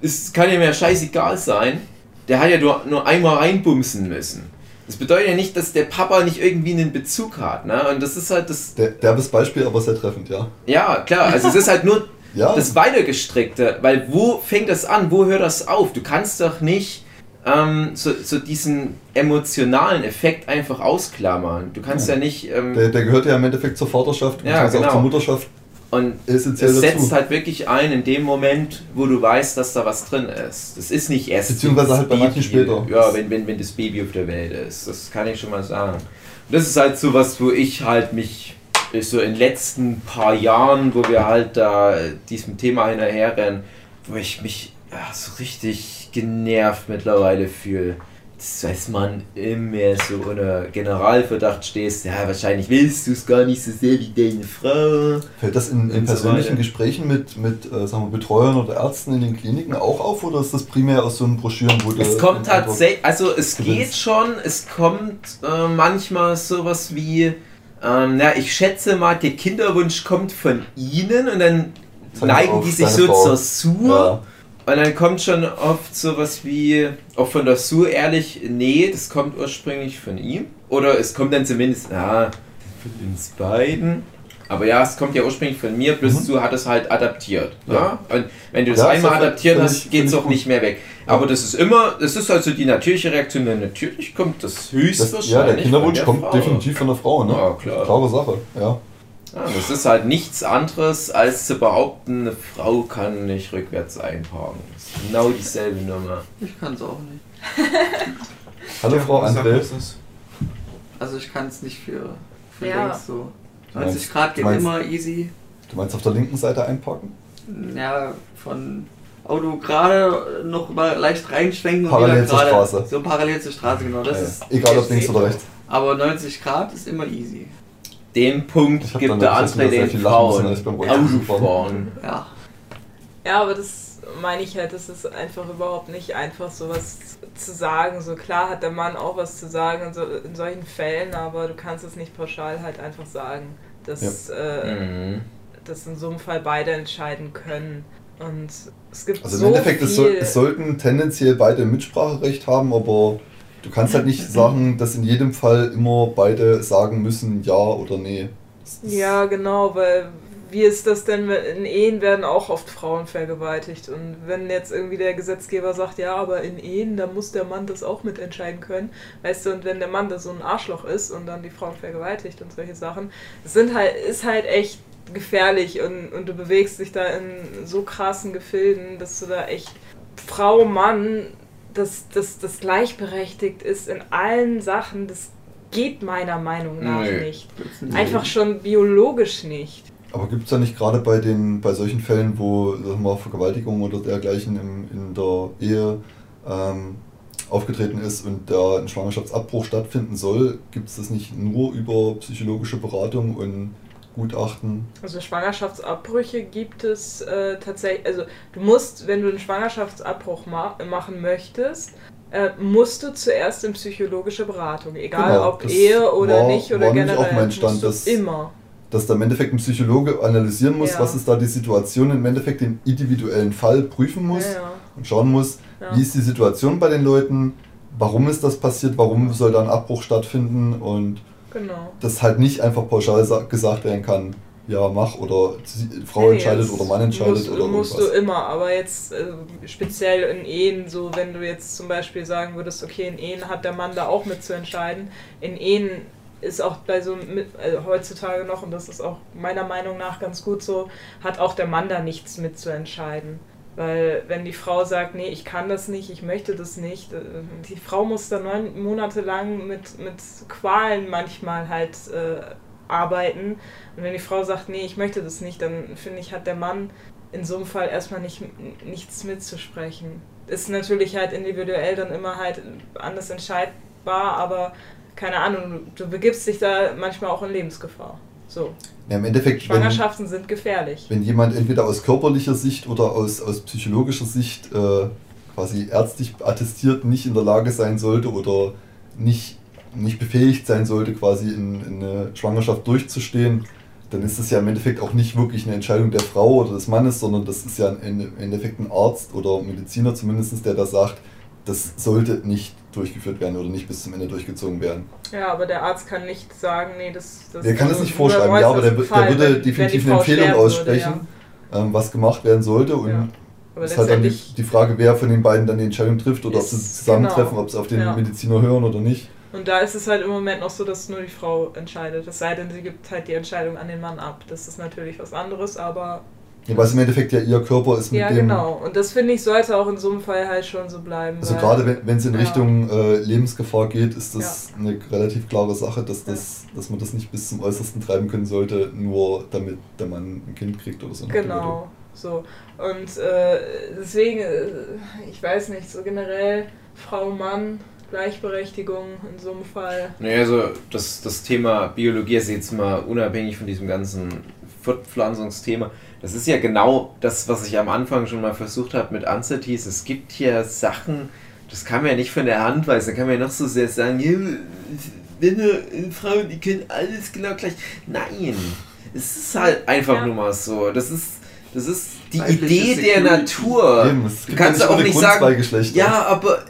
ist, kann ja mir scheißegal sein, der hat ja nur, nur einmal reinbumsen müssen. Das bedeutet ja nicht, dass der Papa nicht irgendwie einen Bezug hat, ne? Und das ist halt das, Der, derbes Beispiel, aber sehr treffend, ja. ja, klar, also es ist halt nur Ja, das Weitergestreckte, weil wo fängt das an, wo hört das auf? Du kannst doch nicht ähm, so, so diesen emotionalen Effekt einfach ausklammern. Du kannst ja, Ja. nicht, ähm, der, der gehört ja im Endeffekt zur Vaterschaft Ja, genau. auch zur Mutterschaft und es setzt dazu. halt wirklich ein in dem Moment, wo du weißt, dass da was drin ist. Das ist nicht erst. Beziehungsweise halt bei manchen später. Ja, wenn, wenn, wenn das Baby auf der Welt ist. Das kann ich schon mal sagen. Und das ist halt so was, wo ich halt mich ist so in den letzten paar Jahren, wo wir halt da diesem Thema hinterherrennen, wo ich mich ja, so richtig genervt mittlerweile fühle. Das heißt, man immer so unter Generalverdacht stehst, ja, wahrscheinlich willst du es gar nicht so sehr wie deine Frau. Fällt das in, in so persönlichen weiter. Gesprächen mit, mit äh, sagen wir, Betreuern oder Ärzten in den Kliniken auch auf oder ist das primär aus so einem Broschüren, wo du Es kommt tatsächlich, also es gewinnst. geht schon, es kommt äh, manchmal sowas wie, ähm, na, ich schätze mal, der Kinderwunsch kommt von ihnen und dann neigen die sich so Frau. zur Sur Ja. Und dann kommt schon oft sowas wie, auch von der Sur ehrlich, nee, das kommt ursprünglich von ihm. Oder es kommt dann zumindest, na, von uns beiden. Aber ja, es kommt ja ursprünglich von mir, plus Mhm. Hat es halt adaptiert. Ja. Ja. Und wenn du das Ja, einmal adaptiert hast, geht es auch gut. nicht mehr weg. Ja. Aber das ist immer, das ist also die natürliche Reaktion. Denn natürlich kommt das Das, höchstwahrscheinlich. ja, der Kinderwunsch kommt Frau. definitiv von der Frau, ne? Ja, klar. Klare Sache, ja. Ja, das ist halt nichts anderes, als zu behaupten, eine Frau kann nicht rückwärts einparken. Das ist genau dieselbe Nummer. Ich kann es auch nicht. Hallo Frau was ist das? Also ich kann es nicht für, für Ja. links so. Du meinst- 90 Grad geht meinst- immer easy. Du meinst auf der linken Seite einparken? Ja, von Auto gerade noch mal leicht reinschwenken und Parallel wieder zur gerade Straße. so parallel zur Straße, genau. Das Ja, ist Egal ob links oder rechts. Aber 90 Grad ist immer easy. Den Punkt gibt der sehr den viel Frauen. Autofahren. Ja. Ja, aber das meine ich halt, das ist einfach überhaupt nicht einfach, sowas zu sagen. So klar hat der Mann auch was zu sagen in, so, in solchen Fällen, aber du kannst es nicht pauschal halt einfach sagen, dass, äh, Mhm. dass in so einem Fall beide entscheiden können. Und es gibt Also im so Endeffekt, es, soll, viel. es sollten tendenziell beide Mitspracherecht haben, aber du kannst halt nicht sagen, dass in jedem Fall immer beide sagen müssen ja oder nee. Ja, genau, weil wie ist das denn, in Ehen werden auch oft Frauen vergewaltigt. Und wenn jetzt irgendwie der Gesetzgeber sagt, ja, aber in Ehen, da muss der Mann das auch mitentscheiden können, weißt du, und wenn der Mann da so ein Arschloch ist und dann die Frauen vergewaltigt und solche Sachen, sind halt, ist halt echt gefährlich und, und du bewegst dich da in so krassen Gefilden, dass du da echt Frau, Mann, dass das, das gleichberechtigt ist in allen Sachen, das geht meiner Meinung nach Nee. nicht. Einfach schon biologisch nicht. Aber gibt es da nicht gerade bei den bei solchen Fällen, wo wir mal, Vergewaltigung oder dergleichen im, in der Ehe ähm, aufgetreten ist und da ein Schwangerschaftsabbruch stattfinden soll, gibt es das nicht nur über psychologische Beratung und Gutachten? Also Schwangerschaftsabbrüche gibt es äh, tatsächlich, also du musst, wenn du einen Schwangerschaftsabbruch ma machen möchtest, äh, musst du zuerst in psychologische Beratung, egal Genau, ob Ehe oder war- nicht oder war generell, auch mein Stand, dass- immer. Dass da im Endeffekt ein Psychologe analysieren muss, Ja. was ist da die Situation, im Endeffekt den individuellen Fall prüfen muss Ja, ja. und schauen muss, wie ist die Situation bei den Leuten, warum ist das passiert, warum soll da ein Abbruch stattfinden und Genau. dass halt nicht einfach pauschal sa- gesagt werden kann, ja, mach oder Frau Nee, entscheidet oder Mann entscheidet musst, oder musst irgendwas. du immer, aber jetzt äh, speziell in Ehen, so wenn du jetzt zum Beispiel sagen würdest, okay, in Ehen hat der Mann da auch mitzuentscheiden. In Ehen ist auch bei so mit, also heutzutage noch, und das ist auch meiner Meinung nach ganz gut so, hat auch der Mann da nichts mitzuentscheiden. Weil wenn die Frau sagt, nee, ich kann das nicht, ich möchte das nicht, äh, die Frau muss da neun Monate lang mit, mit Qualen manchmal halt äh, arbeiten. Und wenn die Frau sagt, nee, ich möchte das nicht, dann finde ich, hat der Mann in so einem Fall erstmal nicht, nichts mitzusprechen. Ist natürlich halt individuell dann immer halt anders entscheidbar, aber keine Ahnung, du begibst dich da manchmal auch in Lebensgefahr. So. Ja, Im Endeffekt, wenn, Schwangerschaften sind gefährlich. wenn jemand entweder aus körperlicher Sicht oder aus, aus psychologischer Sicht äh, quasi ärztlich attestiert nicht in der Lage sein sollte oder nicht, nicht befähigt sein sollte, quasi in, in eine Schwangerschaft durchzustehen, dann ist es ja im Endeffekt auch nicht wirklich eine Entscheidung der Frau oder des Mannes, sondern das ist ja im Endeffekt ein Arzt oder Mediziner zumindest, der da sagt, das sollte nicht durchgeführt werden oder nicht bis zum Ende durchgezogen werden. Ja, aber der Arzt kann nicht sagen, nee, das. das Der kann das nicht vorschreiben, ja, aber der, der würde definitiv eine Empfehlung aussprechen, Würde, ähm, was gemacht werden sollte und ja. Aber es ist halt dann die, die Frage, wer von den beiden dann die Entscheidung trifft oder ob sie Ist- zusammentreffen, genau. ob sie auf den Ja. Mediziner hören oder nicht. Und da ist es halt im Moment noch so, dass nur die Frau entscheidet. Es sei denn, sie gibt halt die Entscheidung an den Mann ab. Das ist natürlich was anderes, aber. Ja, weil es im Endeffekt ja ihr Körper ist mit Ja, dem. genau. Und das finde ich sollte auch in so einem Fall halt schon so bleiben. Also gerade wenn wenn es in Ja. Richtung äh, Lebensgefahr geht, ist das eine relativ klare Sache, dass, das, dass man das nicht bis zum Äußersten treiben können sollte, nur damit der Mann ein Kind kriegt oder so. Genau, so. Und äh, deswegen, äh, ich weiß nicht, so generell Frau, Mann, Gleichberechtigung in so einem Fall. Naja, also das, das Thema Biologie ist jetzt mal unabhängig von diesem ganzen Fortpflanzungsthema. Das ist ja genau das, was ich am Anfang schon mal versucht habe mit Anzetis. Es gibt hier Sachen, das kann man ja nicht von der Hand weisen. Da kann man ja noch so sehr sagen, Männer und Frauen, die können alles genau gleich. Nein, es ist halt einfach Ja. nur mal so. Das ist, das ist die Weibliche Idee der Security. Natur. Eben, es Du kannst ja auch nicht sagen, zwei Geschlechter. ja, aber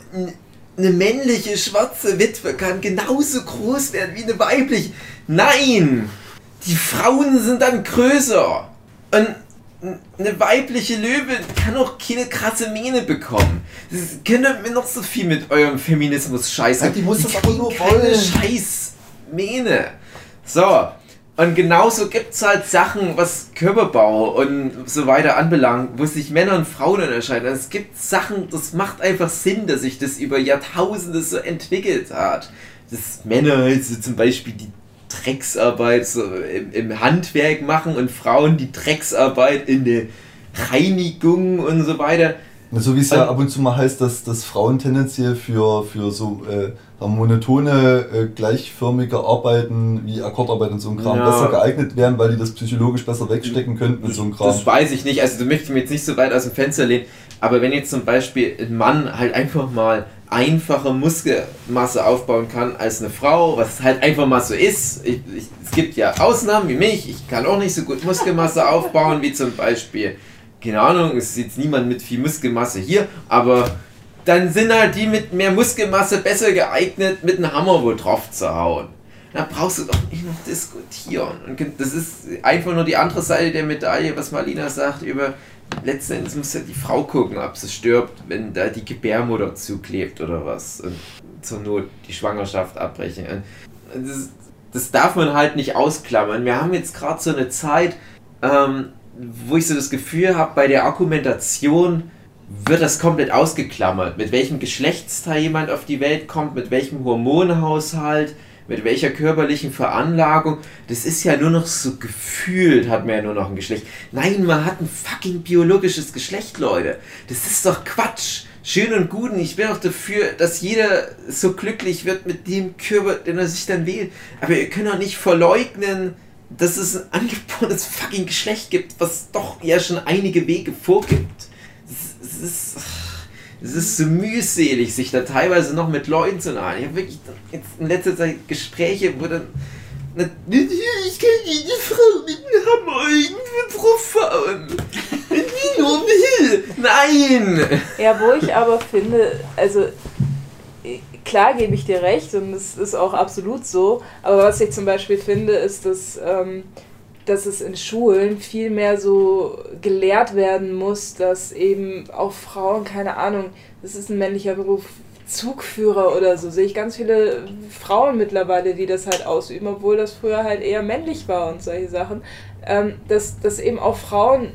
eine männliche schwarze Witwe kann genauso groß werden wie eine weibliche. Nein! Die Frauen sind dann größer. Und eine weibliche Löwin kann auch keine krasse Mähne bekommen. Das könnt ihr mir noch so viel mit eurem Feminismus scheißen. Ja, die muss das aber nur keine wollen. scheiß Mähne. So. Und genauso gibt es halt Sachen, was Körperbau und so weiter anbelangt, wo sich Männer und Frauen unterscheiden. Also es gibt Sachen, das macht einfach Sinn, dass sich das über Jahrtausende so entwickelt hat. Dass Männer halt so zum Beispiel die Drecksarbeit so im, im Handwerk machen und Frauen die Drecksarbeit in der Reinigung und so weiter. So wie es ja ab und zu mal heißt, dass, dass Frauen tendenziell für, für so äh, monotone, äh, gleichförmige Arbeiten wie Akkordarbeit und so ein Kram Ja. besser geeignet wären, weil die das psychologisch besser wegstecken könnten und so ein Kram. Das weiß ich nicht. Also du möchtest mir jetzt nicht so weit aus dem Fenster lehnen. Aber wenn jetzt zum Beispiel ein Mann halt einfach mal einfache Muskelmasse aufbauen kann als eine Frau, was halt einfach mal so ist. Ich, ich, es gibt ja Ausnahmen wie mich. Ich kann auch nicht so gut Muskelmasse aufbauen wie zum Beispiel, keine Ahnung, es ist jetzt niemand mit viel Muskelmasse hier, aber dann sind halt die mit mehr Muskelmasse besser geeignet, mit einem Hammer wohl drauf zu hauen. da brauchst du doch nicht noch diskutieren. Und das ist einfach nur die andere Seite der Medaille, was Marlina sagt über letzten Endes muss ja die Frau gucken, ob sie stirbt, wenn da die Gebärmutter zuklebt oder was. Und zur Not die Schwangerschaft abbrechen. Das, das darf man halt nicht ausklammern. Wir haben jetzt gerade so eine Zeit, ähm, wo ich so das Gefühl habe, bei der Argumentation wird das komplett ausgeklammert. Mit welchem Geschlechtsteil jemand auf die Welt kommt, mit welchem Hormonhaushalt, mit welcher körperlichen Veranlagung. Das ist ja nur noch so gefühlt, hat man ja nur noch ein Geschlecht. Nein, man hat ein fucking biologisches Geschlecht, Leute. Das ist doch Quatsch. Schön und gut, und ich bin auch dafür, dass jeder so glücklich wird mit dem Körper, den er sich dann wählt. Aber ihr könnt doch nicht verleugnen, dass es ein angeborenes fucking Geschlecht gibt, was doch ja schon einige Wege vorgibt. Es ist, es ist so mühselig, sich da teilweise noch mit Leuten zu nahen. Ich habe wirklich in letzter Zeit Gespräche, wo dann. Ich kann jede Frau mit einem Hammer irgendwie drauf fahren. Wenn die nur will. Nein! Ja, wo ich aber finde, also äh, klar gebe ich dir recht und es ist auch absolut so, aber was ich zum Beispiel finde, ist, dass, ähm, dass es in Schulen viel mehr so gelehrt werden muss, dass eben auch Frauen, keine Ahnung, das ist ein männlicher Beruf, Zugführer oder so, sehe ich ganz viele Frauen mittlerweile, die das halt ausüben, obwohl das früher halt eher männlich war und solche Sachen, ähm, dass, dass eben auch Frauen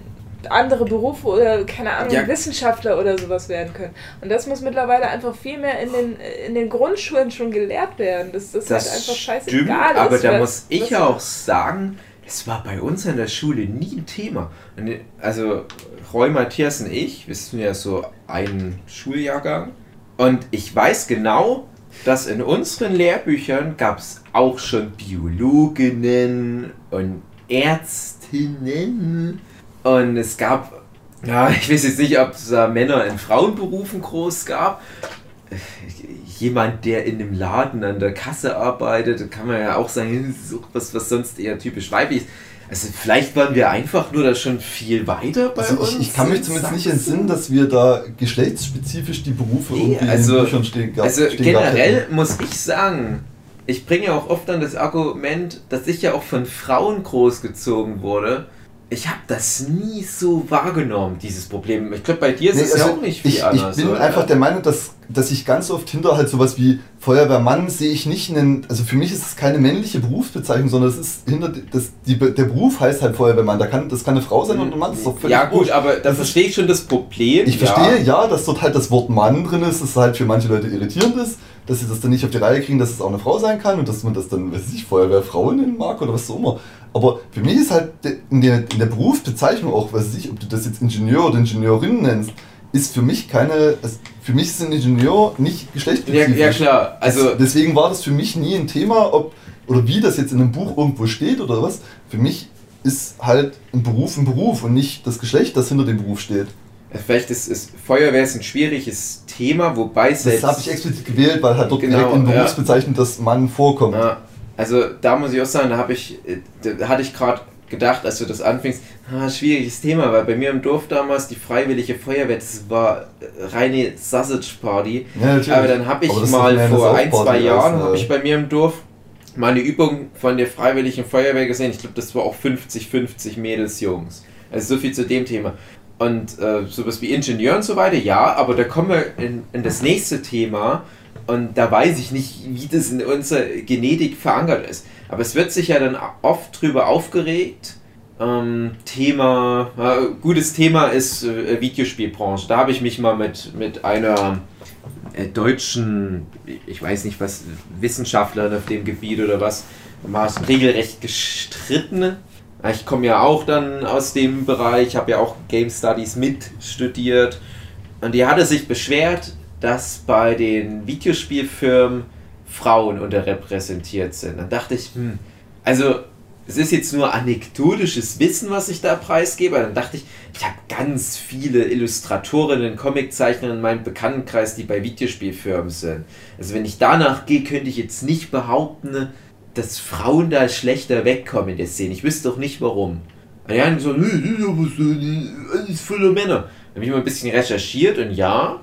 andere Berufe oder keine Ahnung, Ja. Wissenschaftler oder sowas werden können. Und das muss mittlerweile einfach viel mehr in den, in den Grundschulen schon gelehrt werden. Dass das, halt einfach scheißegal stimmt, ist. aber da muss ich auch sagen, es war bei uns in der Schule nie ein Thema. Also Roy, Matthias und ich, wir sind ja so ein Schuljahrgang. Und ich weiß genau, dass in unseren Lehrbüchern gab es auch schon Biologinnen und Ärztinnen. Und es gab, ja, ich weiß jetzt nicht, ob es da Männer in Frauenberufen groß gab. Jemand, der in einem Laden an der Kasse arbeitet, kann man ja auch sagen, auch was, was sonst eher typisch weiblich ist. Also vielleicht waren wir einfach nur da schon viel weiter bei Also uns. ich, ich kann mich in zumindest nicht entsinnen, dass wir da geschlechtsspezifisch die Berufe Nee, irgendwie also- Büchern stehen, gehabt- Also stehen generell muss ich sagen, ich bringe ja auch oft dann das Argument, dass ich ja auch von Frauen großgezogen wurde. Ich habe das nie so wahrgenommen, dieses Problem. Ich glaube, bei dir ist Nee, es ja also auch nicht viel ich, anders. Ich bin oder? einfach der Meinung, dass, dass ich ganz oft hinter halt sowas wie Feuerwehrmann sehe ich nicht einen, also für mich ist es keine männliche Berufsbezeichnung, sondern es ist hinter, das, die, der Beruf heißt halt Feuerwehrmann, da kann, das kann eine Frau sein und ein Mann, das ist doch völlig ja gut, wurscht. aber da verstehe ich schon das Problem. Ich verstehe, ja, dass dort halt das Wort Mann drin ist, das halt für manche Leute irritierend ist, dass sie das dann nicht auf die Reihe kriegen, dass es auch eine Frau sein kann und dass man das dann, weiß ich, Feuerwehrfrau nennen mag oder was auch immer. Aber für mich ist halt in der, in der Berufsbezeichnung auch, weiß ich, ob du das jetzt Ingenieur oder Ingenieurin nennst, ist für mich keine, es- für mich ist ein Ingenieur nicht Ja, geschlechtsspezifisch. ja klar, also deswegen war das für mich nie ein Thema, ob oder wie das jetzt in einem Buch irgendwo steht oder was. Für mich ist halt ein Beruf ein Beruf und nicht das Geschlecht, das hinter dem Beruf steht. Vielleicht ist, ist Feuerwehr ist ein schwieriges Thema, wobei Das selbst habe ich explizit gewählt, weil halt dort Genau, direkt in ja. Berufsbezeichnung das Mann vorkommt. Ja, also da muss ich auch sagen, da habe ich, da hatte ich gerade gedacht, als du das anfingst, ah, schwieriges Thema, weil bei mir im Dorf damals die Freiwillige Feuerwehr, das war reine Sausage Party. Ja. Aber dann habe ich das mal vor ein, zwei Jahren, habe ich bei mir im Dorf mal eine Übung von der Freiwilligen Feuerwehr gesehen. Ich glaube, das war auch 50-50 Mädels, Jungs. Also so viel zu dem Thema. Und äh, sowas wie Ingenieur und so weiter, ja, aber da kommen wir in, in das nächste Thema und da weiß ich nicht, wie das in unserer Genetik verankert ist. Aber es wird sich ja dann oft drüber aufgeregt. Ähm, Thema, äh, gutes Thema ist äh, Videospielbranche. Da habe ich mich mal mit, mit einer äh, deutschen, ich weiß nicht was, Wissenschaftlerin auf dem Gebiet oder was, mal regelrecht gestritten. Ich komme ja auch dann aus dem Bereich, habe ja auch Game Studies mit studiert. Und die hatte sich beschwert, dass bei den Videospielfirmen Frauen unterrepräsentiert sind. Dann dachte ich, hm, also es ist jetzt nur anekdotisches Wissen, was ich da preisgebe. Dann dachte ich, ich habe ganz viele Illustratorinnen, Comiczeichner in meinem Bekanntenkreis, die bei Videospielfirmen sind. Also wenn ich danach gehe, könnte ich jetzt nicht behaupten, dass Frauen da schlechter wegkommen in der Szene. Ich wüsste doch nicht warum. Und die haben gesagt, "Nö, das ist aber so, alles voller Männer. Dann habe ich mal ein bisschen recherchiert und ja,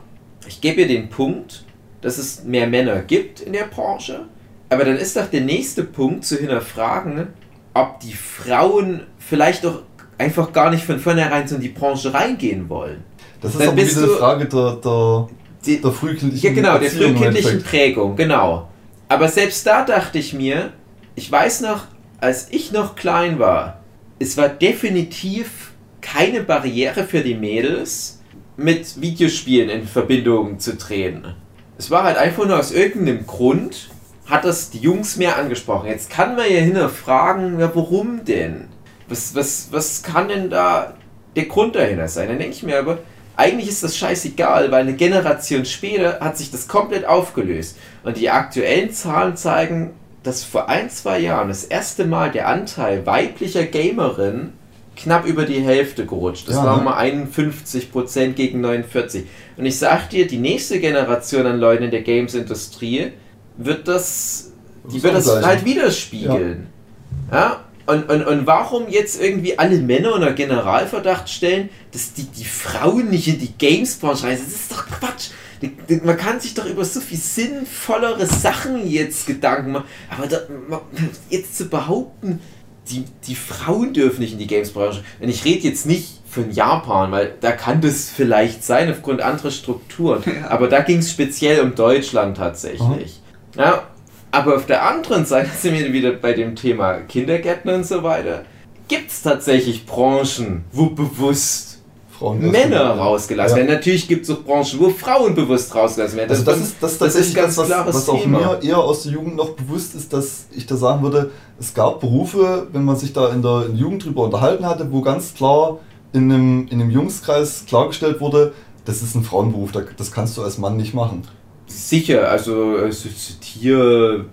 ich gebe ihr den Punkt, dass es mehr Männer gibt in der Branche. Aber dann ist doch der nächste Punkt zu hinterfragen, ob die Frauen vielleicht doch einfach gar nicht von vornherein so in die Branche reingehen wollen. Das ist Dann aber wieder eine Frage der, der, Die, der frühkindlichen ja, genau, der frühkindlichen. Prägung, genau. Aber selbst da dachte ich mir, ich weiß noch, als ich noch klein war, es war definitiv keine Barriere für die Mädels, mit Videospielen in Verbindung zu treten. Es war halt einfach nur aus irgendeinem Grund, hat das die Jungs mehr angesprochen. Jetzt kann man ja hinterfragen, ja, warum denn? Was, was, was kann denn da der Grund dahinter sein? Dann denke ich mir aber, eigentlich ist das scheißegal, weil eine Generation später hat sich das komplett aufgelöst. Und die aktuellen Zahlen zeigen, dass vor ein, zwei Jahren das erste Mal der Anteil weiblicher Gamerinnen knapp über die Hälfte gerutscht. Das Ja, war ne? mal 51% gegen 49%. Und ich sag dir, die nächste Generation an Leuten in der Games-Industrie wird das, die wird das halt widerspiegeln. Ja? Und, und, und warum jetzt irgendwie alle Männer unter Generalverdacht stellen, dass die, die Frauen nicht in die Games-Branche reisen? Das ist doch Quatsch. Man kann sich doch über so viel sinnvollere Sachen jetzt Gedanken machen. Aber da, jetzt zu behaupten, die, die Frauen dürfen nicht in die Games-Branche. Und ich rede jetzt nicht von Japan, weil da kann das vielleicht sein aufgrund anderer Strukturen. Aber da ging es speziell um Deutschland tatsächlich. Ja, aber auf der anderen Seite sind wir wieder bei dem Thema Kindergärtner und so weiter. Gibt es tatsächlich Branchen, wo bewusst Frauen Männer rausgelassen Ja. werden? Natürlich gibt es auch Branchen, wo Frauen bewusst rausgelassen werden. Also das ist, das ist tatsächlich ganz das, was, was auch mir eher aus der Jugend noch bewusst ist, dass ich da sagen würde, es gab Berufe, wenn man sich da in der, in der Jugend drüber unterhalten hatte, wo ganz klar in einem, in einem Jungskreis klargestellt wurde, das ist ein Frauenberuf, da- das kannst du als Mann nicht machen. Sicher, also äh, Tier,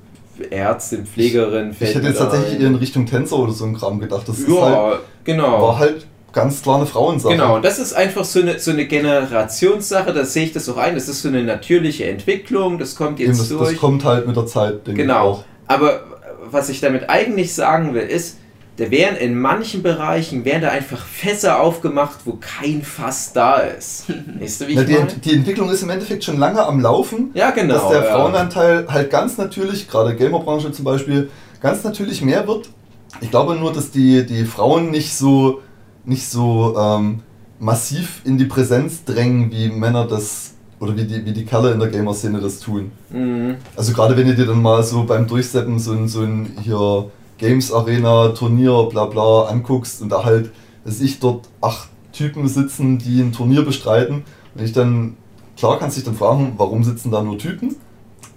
Ärztin, Pflegerin, Ich hätte jetzt tatsächlich eher in Richtung Tänzer oder so ein Kram gedacht. Das ist halt, Ja, genau. war halt ganz klar eine Frauensache. Genau, und das ist einfach so eine, so eine Generationssache, da sehe ich das auch ein. Das ist so eine natürliche Entwicklung, das kommt Eben, jetzt das, durch. das kommt halt mit der Zeit, denke ich genau. Aber was ich damit eigentlich sagen will, ist, da wären in manchen Bereichen werden da einfach Fässer aufgemacht, wo kein Fass da ist. Weißt du, wie ich Ja, die? Ent- die Entwicklung ist im Endeffekt schon lange am Laufen. Ja, genau. dass der ja. Frauenanteil halt ganz natürlich, gerade Gamerbranche zum Beispiel, ganz natürlich mehr wird. Ich glaube nur, dass die, die Frauen nicht so, nicht so ähm, massiv in die Präsenz drängen, wie Männer das oder wie die, wie die Kerle in der Gamer-Szene das tun. Mhm. Also gerade wenn du dir dann mal so beim Durchseppen so ein, so ein hier Games Arena Turnier bla bla anguckst und da halt, dass ich dort acht Typen sitzen, die ein Turnier bestreiten und ich dann, klar kannst du dich dann fragen, warum sitzen da nur Typen?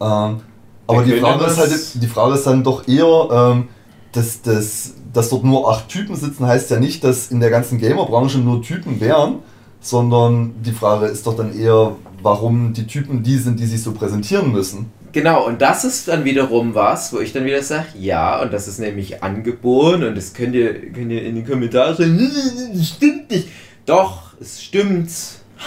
Ähm, aber die Frage, ist halt, die Frage ist dann doch eher, ähm, dass, dass, dass dort nur acht Typen sitzen, heißt ja nicht, dass in der ganzen Gamerbranche nur Typen wären, sondern die Frage ist doch dann eher, warum die Typen die sind, die sich so präsentieren müssen. Genau, und das ist dann wiederum was, wo ich dann wieder sage, ja, und das ist nämlich angeboren und das könnt ihr, könnt ihr in den Kommentaren schreiben, das stimmt nicht. Doch, es stimmt.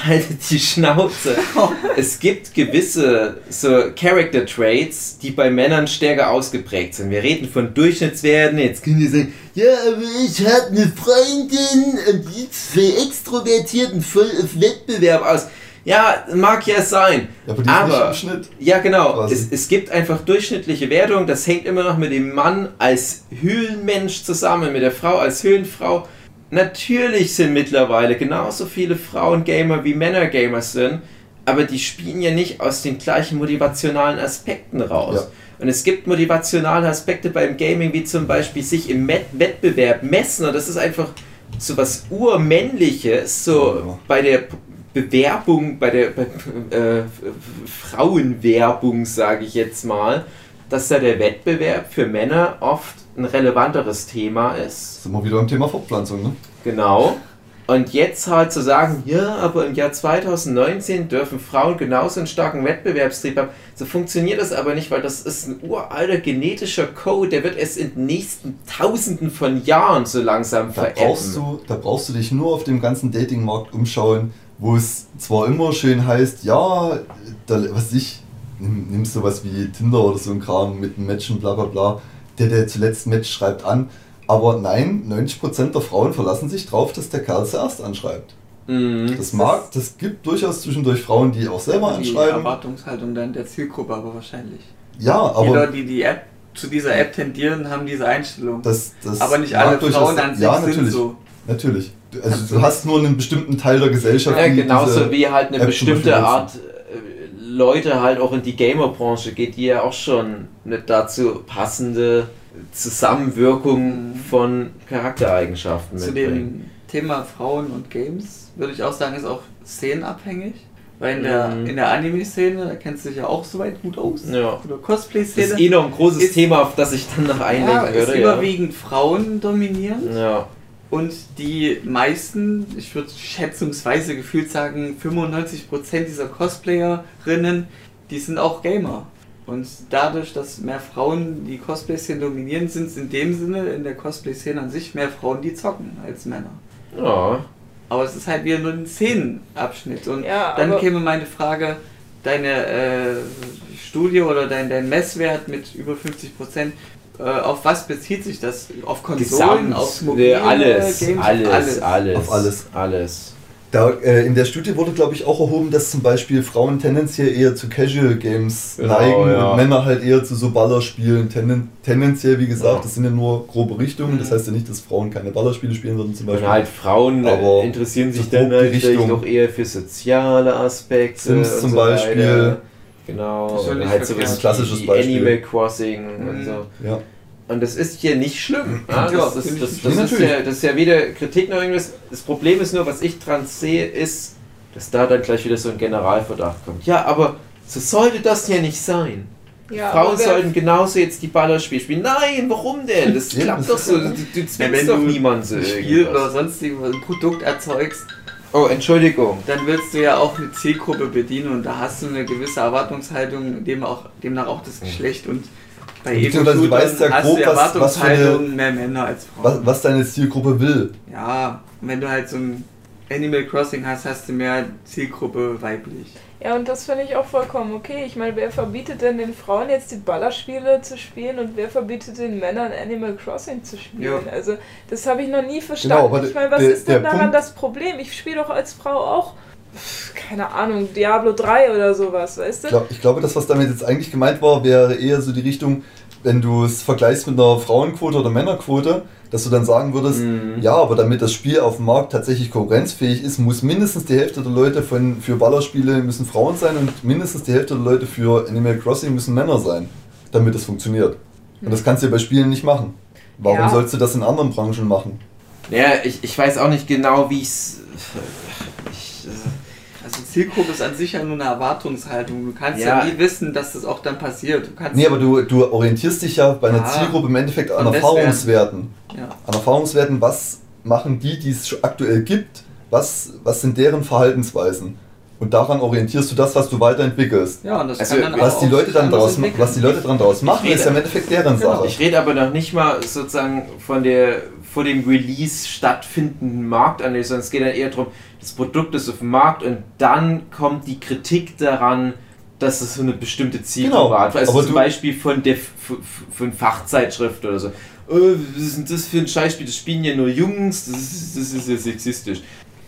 Haltet die Schnauze. es gibt gewisse so Character Traits, die bei Männern stärker ausgeprägt sind. Wir reden von Durchschnittswerten. Jetzt können wir sagen, ja, aber ich hatte eine Freundin und die ist für extrovertiert und voll auf Wettbewerb aus. Ja, mag ja sein. Ja, aber die Aber ja, genau. Es, es gibt einfach durchschnittliche Wertung. Das hängt immer noch mit dem Mann als Höhlenmensch zusammen, mit der Frau als Höhlenfrau. Natürlich sind mittlerweile genauso viele Frauen Gamer wie Männer Gamer sind, aber die spielen ja nicht aus den gleichen motivationalen Aspekten raus. Ja. Und es gibt motivationale Aspekte beim Gaming, wie zum Beispiel sich im Met Wettbewerb messen. Und das ist einfach so was Urmännliches, so Ja. bei der Bewerbung, bei der bei, äh, Frauenwerbung, sage ich jetzt mal, dass da der Wettbewerb für Männer oft ein relevanteres Thema ist. Sind wir wieder beim Thema Fortpflanzung, ne? Genau. Und jetzt halt zu sagen, ja, aber im Jahr 2019 dürfen Frauen genauso einen starken Wettbewerbstrieb haben. So funktioniert das aber nicht, weil das ist ein uralter genetischer Code, der wird erst in den nächsten Tausenden von Jahren so langsam Da brauchst, verändern. du, da brauchst du dich nur auf dem ganzen Datingmarkt umschauen, wo es zwar immer schön heißt, ja, da, was ich, nimm, nimm sowas wie Tinder oder so ein Kram mit Matchen, bla bla bla, der, der zuletzt Match schreibt an. Aber nein, 90% der Frauen verlassen sich drauf, dass der Kerl zuerst anschreibt. Mhm. Das mag, das gibt durchaus zwischendurch Frauen, die auch selber Die anschreiben. Erwartungshaltung dann der Zielgruppe aber wahrscheinlich. Ja, die aber Leute, die, die App, zu dieser App tendieren, haben diese Einstellung. das, das Aber nicht alle durchaus- Frauen an sich Ja, sind natürlich. so. Natürlich. Du- Also du hast nur einen bestimmten Teil der Gesellschaft, Ja, die genauso diese wie halt eine App bestimmte Art Leute halt auch in die Gamer-Branche geht, die ja auch schon eine dazu passende Zusammenwirkung von Charaktereigenschaften Zu mitbringen. dem Thema Frauen und Games würde ich auch sagen, ist auch szenenabhängig. Weil in der, Mhm. in der Anime-Szene, da kennst du dich ja auch soweit gut aus. Ja. Oder Das Cosplay-Szene. ist eh noch ein großes Ist- Thema, auf das ich dann noch ja, einlenken ist würde. Ja. überwiegend Frauen dominierend. ja. Und die meisten, ich würde schätzungsweise gefühlt sagen, 95% dieser Cosplayerinnen, die sind auch Gamer. Und dadurch, dass mehr Frauen die Cosplay-Szene dominieren, sind es in dem Sinne in der Cosplay-Szene an sich mehr Frauen, die zocken als Männer. ja. Aber es ist halt wieder nur ein Szenenabschnitt. Und Ja, dann käme meine Frage, deine äh, Studie oder dein, dein Messwert mit über 50%, äh, auf was bezieht sich das? Auf Konsolen, Gesamt. auf Nee, mobile alles, Games? alles, alles, alles, Auf alles. alles. Da, äh, in der Studie wurde, glaube ich, auch erhoben, dass zum Beispiel Frauen tendenziell eher zu Casual Games Genau, neigen ja. und Männer halt eher zu so Ballerspielen. Tenden, tendenziell, wie gesagt, Ja. das sind ja nur grobe Richtungen. Mhm. Das heißt ja nicht, dass Frauen keine Ballerspiele spielen würden zum Und Beispiel. halt Frauen Aber interessieren sich so dann Richtung. auch eher für soziale Aspekte. Sims und zum so Beispiel. Weiter. Genau. Das halt so wie Klassisches die Beispiel. Animal Crossing und Mhm. so. ja. Und das ist hier nicht schlimm. Ja, das, das, das, nicht das, schlimm. ist ja, das ist ja weder Kritik noch irgendwas. Das Problem ist nur, was ich dran sehe, ist, dass da dann gleich wieder so ein Generalverdacht kommt. Ja, aber so sollte das ja nicht sein. Ja, Frauen sollten genauso jetzt die Ballerspiele spielen. Nein, warum denn? Das klappt doch so. Du, du Ja, zwingst doch niemanden so ein Spiel oder sonst ein Produkt erzeugst, Oh, Entschuldigung. dann willst du ja auch eine Zielgruppe bedienen und da hast du eine gewisse Erwartungshaltung, dem auch, demnach auch das Geschlecht und bei Beziehungsweise du weißt ja grob, was- was eine- mehr Männer als Frauen. was, was deine Zielgruppe will. Ja, und wenn du halt so ein Animal Crossing hast, hast du mehr Zielgruppe weiblich. Ja, und das finde ich auch vollkommen okay. Ich meine, wer verbietet denn den Frauen jetzt die Ballerspiele zu spielen und wer verbietet den Männern Animal Crossing zu spielen? Ja. Also, das habe ich noch nie verstanden. Genau, ich meine, was der- ist denn daran Punkt- das Problem? Ich spiele doch als Frau auch, keine Ahnung, Diablo 3 oder sowas, weißt du? Ich, glaub, ich glaube, das, was damit jetzt eigentlich gemeint war, wäre eher so die Richtung, wenn du es vergleichst mit einer Frauenquote oder Männerquote, dass du dann sagen würdest, Mhm. ja, aber damit das Spiel auf dem Markt tatsächlich konkurrenzfähig ist, muss mindestens die Hälfte der Leute von, für Ballerspiele müssen Frauen sein und mindestens die Hälfte der Leute für Animal Crossing müssen Männer sein, damit es funktioniert. Und das kannst du ja bei Spielen nicht machen. Warum Ja. sollst du das in anderen Branchen machen? Ja, ich, ich weiß auch nicht genau, wie ich's. Ich, äh, Also Zielgruppe ist an sich ja nur eine Erwartungshaltung. Du kannst Ja. ja, nie wissen, dass das auch dann passiert. Du kannst Nee, aber du, du orientierst dich ja bei einer Ja. Zielgruppe im Endeffekt an Erfahrungswerten. ja. An Erfahrungswerten, was machen die, die es aktuell gibt, was, was sind deren Verhaltensweisen? Und daran orientierst du das, was du weiterentwickelst. ja, und das Also, kann dann Was auch die Leute dann entwickeln. was die Leute dran daraus machen, rede- ist ja im Endeffekt deren Genau. Sache. ich rede aber noch nicht mal sozusagen von der vor dem Release stattfindenden Marktanalyse, sondern es geht dann eher darum, das Produkt ist auf dem Markt und dann kommt die Kritik daran, dass es so eine bestimmte Zielgruppe Genau, hat. Also aber zum Beispiel von der von Fachzeitschrift oder so. Äh, was ist denn das für ein Scheißspiel? Das spielen ja nur Jungs, das ist, das ist ja sexistisch.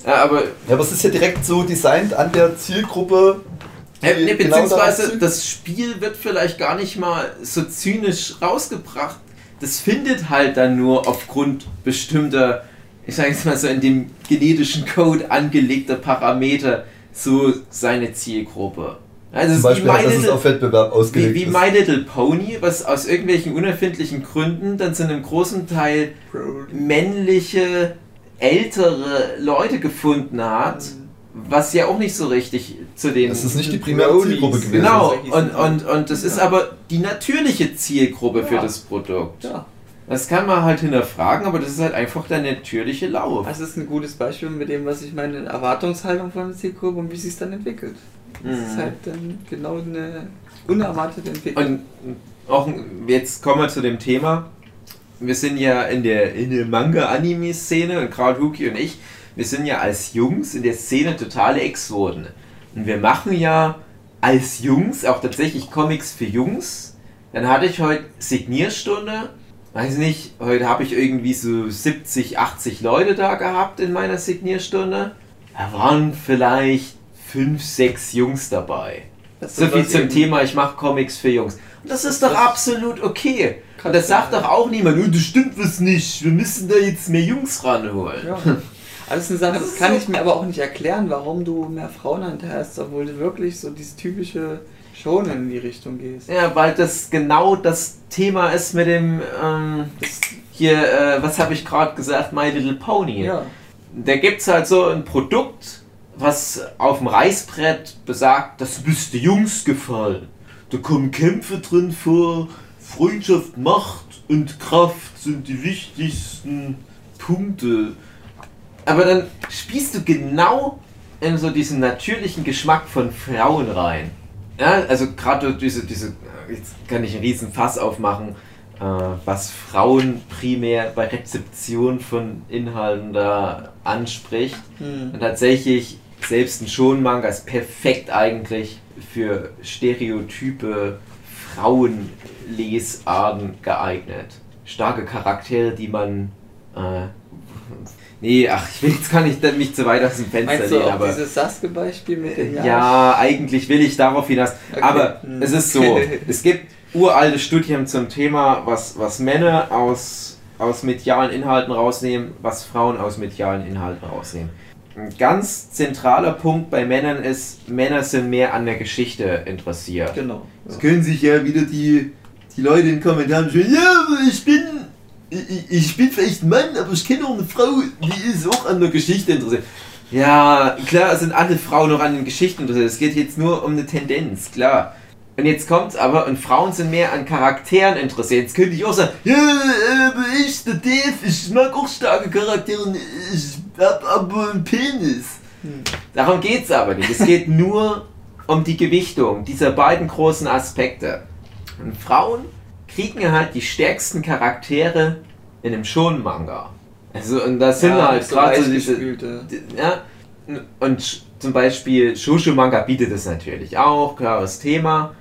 Ja, aber Ja, aber es ist ja direkt so designt an der Zielgruppe. Ja, genau darauf beziehungsweise zielt. das Spiel wird vielleicht gar nicht mal so zynisch rausgebracht. Das findet halt dann nur aufgrund bestimmter, ich sage jetzt mal so in dem genetischen Code angelegter Parameter so seine Zielgruppe. Also es Zum ist wie Beispiel, My halt, dass es Little auf Wettbewerb wie, ausgelegt wie ist. My Little Pony, was aus irgendwelchen unerfindlichen Gründen dann zu einem großen Teil männliche, ältere Leute gefunden hat, was ja auch nicht so richtig zu den Das ist nicht die primäre. Zielgruppe gewesen. Genau, hießen und, die. und, und das ist aber die natürliche Zielgruppe für Ja. das Produkt. Ja, Das kann man halt hinterfragen, aber das ist halt einfach der natürliche Lauf. das ist ein gutes Beispiel mit dem, was ich meine, Erwartungshaltung von der Zielgruppe und wie sie es dann entwickelt. Das ist Mhm. halt dann genau eine unerwartete Entwicklung. Und auch jetzt kommen wir zu dem Thema. Wir sind ja in der, in der Manga-Anime-Szene und Karl Huki und ich, wir sind ja als Jungs in der Szene totale Exoten. Und wir machen ja als Jungs auch tatsächlich Comics für Jungs. Dann hatte ich heute Signierstunde. Weiß nicht, heute habe ich irgendwie so 70, 80 Leute da gehabt in meiner Signierstunde. Da waren vielleicht 5, 6 Jungs dabei. Das So viel zum Thema, ich mache Comics für Jungs. Das ist doch absolut okay. Und das sagt doch auch niemand, "Oh, das stimmt was nicht, wir müssen da jetzt mehr Jungs ranholen. Ja. Alles eine Sache, Das das kann so- ich mir aber auch nicht erklären, warum du mehr Frauenanteil hast, obwohl du wirklich so dieses typische Shonen in die Richtung gehst. Ja, weil das genau das Thema ist mit dem, ähm, das hier, äh, was habe ich gerade gesagt, My Little Pony. Ja. Da gibt es halt so ein Produkt, was auf dem Reißbrett besagt, das müsste Jungs gefallen. Da kommen Kämpfe drin vor, Freundschaft, Macht und Kraft sind die wichtigsten Punkte. Aber dann spielst du genau in so diesen natürlichen Geschmack von Frauen rein. Ja, also gerade diese, diese, jetzt kann ich einen riesen Fass aufmachen, äh, was Frauen primär bei Rezeption von Inhalten da anspricht. Hm. Und tatsächlich, selbst ein Schon-Manga ist perfekt eigentlich für stereotype Frauenlesarten geeignet. Starke Charaktere, die man. Äh, nee, ach, ich will jetzt gar nicht mich zu weit aus dem Fenster Meinst du lehnen, auch aber. dieses Sasuke-Beispiel mit dem Ja, eigentlich will ich darauf hinaus. Okay. Aber Hm. es ist so, es gibt uralte Studien zum Thema, was, was Männer aus, aus medialen Inhalten rausnehmen, was Frauen aus medialen Inhalten rausnehmen. Ein ganz zentraler Punkt bei Männern ist, Männer sind mehr an der Geschichte interessiert. Genau. Es können sich ja wieder die, die Leute in den Kommentaren schreiben, ja, ich bin, ich, ich bin vielleicht ein Mann, aber ich kenne auch eine Frau, die ist auch an der Geschichte interessiert. Ja, klar sind alle Frauen noch an den Geschichten interessiert. Es geht jetzt nur um eine Tendenz, klar. Und jetzt kommt's aber, und Frauen sind mehr an Charakteren interessiert. Jetzt könnte ich auch sagen, ja, aber ich, der Dave, ich mag auch starke Charaktere und ich hab aber einen Penis. Hm. Darum geht's aber nicht. Es geht nur um die Gewichtung dieser beiden großen Aspekte. Und Frauen kriegen halt die stärksten Charaktere in einem Shonen-Manga. Also, und das sind Ja, halt gerade so diese. Ja, und zum Beispiel Shoujo-Manga bietet es natürlich auch, klares Thema.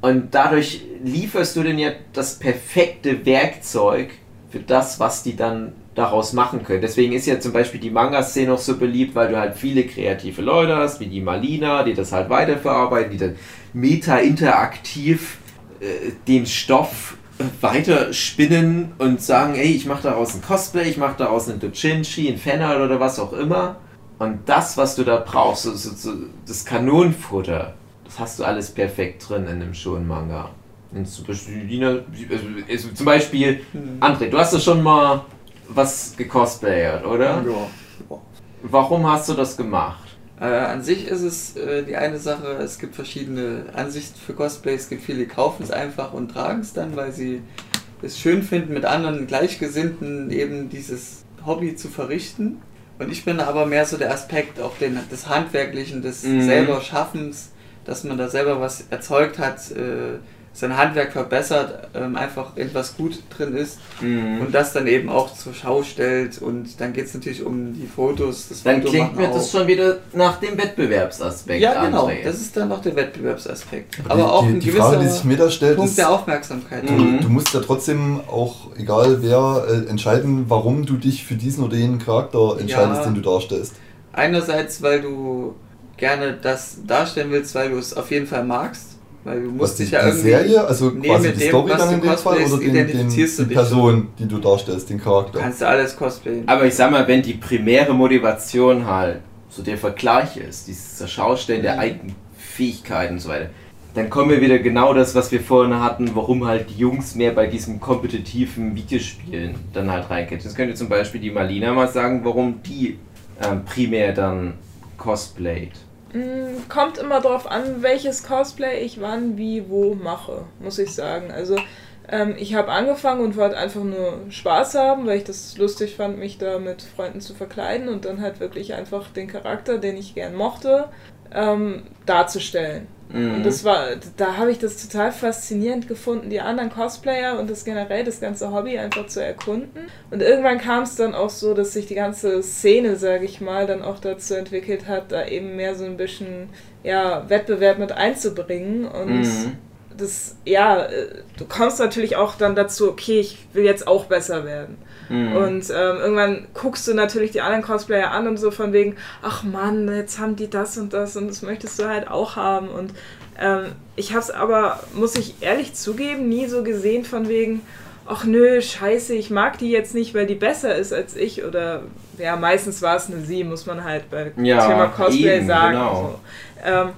Und dadurch lieferst du denn ja das perfekte Werkzeug für das, was die dann daraus machen können. Deswegen ist ja zum Beispiel die Manga-Szene auch so beliebt, weil du halt viele kreative Leute hast, wie die Malina, die das halt weiterverarbeiten, die dann meta-interaktiv den Stoff weiterspinnen und sagen, ey, ich mache daraus ein Cosplay, ich mache daraus einen Dojinshi, ein Fanart oder was auch immer. Und das, was du da brauchst, so, so, so, das Kanonenfutter, das hast du alles perfekt drin in einem Shonen-Manga. Zum Beispiel, also, also zum Beispiel, Hm. André, du hast doch schon mal was gecosplayert, oder? Ja. Warum hast du das gemacht? Äh, an sich ist es äh, die eine Sache, es gibt verschiedene Ansichten für Cosplay. Es gibt viele, die kaufen es einfach und tragen es dann, weil sie es schön finden, mit anderen Gleichgesinnten eben dieses Hobby zu verrichten. Und ich bin aber mehr so der Aspekt auch den, des Handwerklichen, des Mhm. selber Schaffens, dass man da selber was erzeugt hat, äh, sein Handwerk verbessert, ähm, einfach etwas gut drin ist Mhm. und das dann eben auch zur Schau stellt. Und dann geht es natürlich um die Fotos. Das Dann Foto klingt mir das auch. schon wieder nach dem Wettbewerbsaspekt. Ja, genau. André. Das ist dann noch der Wettbewerbsaspekt. die, Aber auch die, ein die Frage, die gewisser sich mir da stellt, Punkt ist, der Aufmerksamkeit. du, Mhm. du musst ja trotzdem auch, egal wer, äh, entscheiden, warum du dich für diesen oder jenen Charakter entscheidest, Ja. den du darstellst. Einerseits, weil du gerne das darstellen willst, weil du es auf jeden Fall magst. Weil du musst Was die, dich ja die irgendwie. Serie, also Nee, quasi mit die dem, Story was dann in dem Fall oder den, den, identifizierst du die Person, die du darstellst, den Charakter. Kannst du alles cosplayen. Aber ich sag mal, wenn die primäre Motivation halt so der Vergleich ist, dieses zur Schaustellen der Mhm. eigenen Fähigkeiten und so weiter, dann kommen wir wieder genau das, was wir vorhin hatten, warum halt die Jungs mehr bei diesem kompetitiven Videospielen dann halt reingehen. Das könnte zum Beispiel die Malina mal sagen, warum die ähm, primär dann cosplayt. Mm, Kommt immer drauf an, welches Cosplay ich wann, wie, wo mache, muss ich sagen. Also ähm, ich habe angefangen und wollte einfach nur Spaß haben, weil ich das lustig fand, mich da mit Freunden zu verkleiden und dann halt wirklich einfach den Charakter, den ich gern mochte, ähm, darzustellen. Mhm. Und das war, da habe ich das total faszinierend gefunden, die anderen Cosplayer und das generell das ganze Hobby einfach zu erkunden. Und irgendwann kam es dann auch so, dass sich die ganze Szene, sage ich mal, dann auch dazu entwickelt hat, da eben mehr so ein bisschen ja, Wettbewerb mit einzubringen. Und Mhm. das, ja, äh, du kommst natürlich auch dann dazu, okay, ich will jetzt auch besser werden. Mhm. Und ähm, irgendwann guckst du natürlich die anderen Cosplayer an und so von wegen, ach Mann, jetzt haben die das und das und das möchtest du halt auch haben. Und Ähm, ich habe es aber, muss ich ehrlich zugeben, nie so gesehen von wegen, ach nö, scheiße, ich mag die jetzt nicht, weil die besser ist als ich. Oder ja, meistens war es eine sie, muss man halt bei Ja, Thema Cosplay eben, sagen. genau. So. Ähm,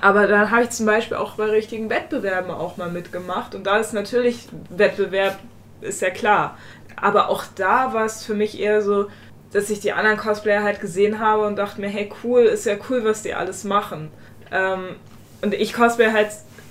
aber dann habe ich zum Beispiel auch bei richtigen Wettbewerben auch mal mitgemacht. Und da ist natürlich Wettbewerb, ist ja klar. Aber auch da war es für mich eher so, dass ich die anderen Cosplayer halt gesehen habe und dachte mir, hey cool, ist ja cool, was die alles machen. Ähm, und ich cosplay halt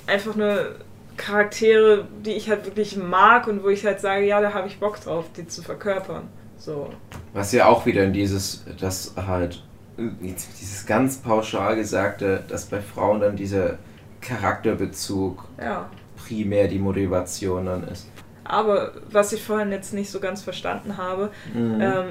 einfach nur Charaktere, die ich halt wirklich mag und wo ich halt sage, ja, da habe ich Bock drauf, die zu verkörpern. So. Was ja auch wieder in dieses, das halt, dieses ganz pauschal gesagte, dass bei Frauen dann dieser Charakterbezug Ja. primär die Motivation dann ist. Aber was ich vorhin jetzt nicht so ganz verstanden habe, Mhm. ähm,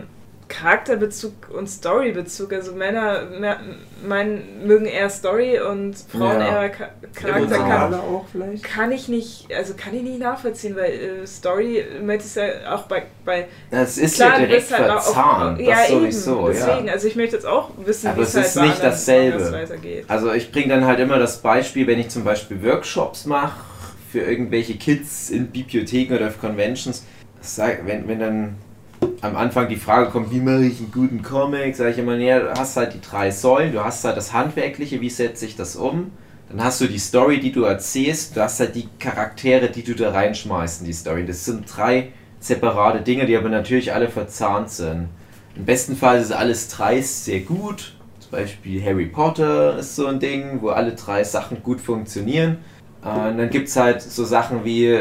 Charakterbezug und Storybezug. Also Männer mehr, meinen, mögen eher Story und Frauen Ja. eher Cha Charakter. Kann, Alle auch vielleicht. kann ich nicht, also kann ich nicht nachvollziehen, weil äh, Story, möchte ich ja auch bei, bei Das ist Klar, ja direkt halt auch- verzahnt, ja, das eben, sowieso, deswegen, ja. also ich möchte jetzt auch wissen, Aber wie es es halt ist nicht dasselbe. Mangas weitergeht. Also ich bringe dann halt immer das Beispiel, wenn ich zum Beispiel Workshops mache für irgendwelche Kids in Bibliotheken oder auf Conventions, sag, wenn, wenn dann am Anfang die Frage kommt, wie mache ich einen guten Comic, sage ich immer, ja, du hast halt die drei Säulen, du hast halt das Handwerkliche, wie setze ich das um, dann hast du die Story, die du erzählst, du hast halt die Charaktere, die du da reinschmeißt in die Story. Das sind drei separate Dinge, die aber natürlich alle verzahnt sind. Im besten Fall ist alles drei sehr gut. Zum Beispiel Harry Potter ist so ein Ding, wo alle drei Sachen gut funktionieren. Äh, und dann gibt es halt so Sachen wie,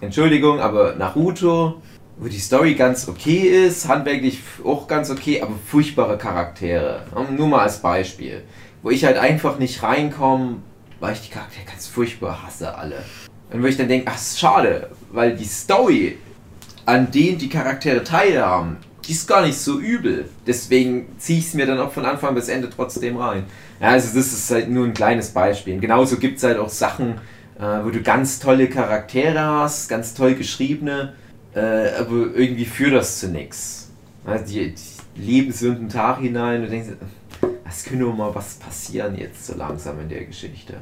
Entschuldigung, aber Naruto, wo die Story ganz okay ist, handwerklich auch ganz okay, aber furchtbare Charaktere. Nur mal als Beispiel. Wo ich halt einfach nicht reinkomme, weil ich die Charaktere ganz furchtbar hasse alle. Und wo ich dann denke, ach, schade, weil die Story, an denen die Charaktere teilhaben, die ist gar nicht so übel. Deswegen ziehe ich es mir dann auch von Anfang bis Ende trotzdem rein. Ja, also das ist halt nur ein kleines Beispiel. Und genauso gibt es halt auch Sachen, äh, wo du ganz tolle Charaktere hast, ganz toll geschriebene, äh, aber irgendwie führt das zu nichts. Also die, die leben so in den Tag hinein und denkst, es könnte mal was passieren jetzt so langsam in der Geschichte.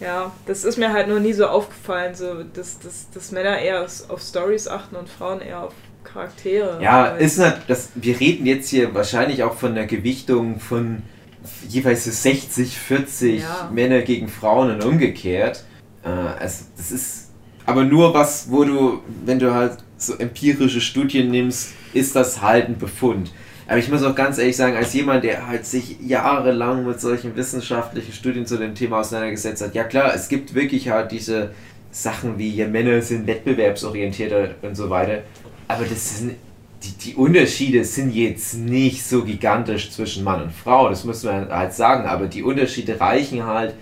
Ja, das ist mir halt nur nie so aufgefallen, so dass, dass, dass Männer eher auf- Stories achten und Frauen eher auf Charaktere. Ja, ist nicht, das, wir reden jetzt hier wahrscheinlich auch von der Gewichtung von jeweils so 60, 40 Ja. Männer gegen Frauen und umgekehrt. Äh, also das ist aber nur was, wo du, wenn du halt so empirische Studien nimmst, ist das halt ein Befund. Aber ich muss auch ganz ehrlich sagen, als jemand, der halt sich jahrelang mit solchen wissenschaftlichen Studien zu dem Thema auseinandergesetzt hat, ja klar, es gibt wirklich halt diese Sachen wie, ja, Männer sind wettbewerbsorientierter und so weiter. Aber das sind, die, die Unterschiede sind jetzt nicht so gigantisch zwischen Mann und Frau, das muss man halt sagen, aber die Unterschiede reichen halt,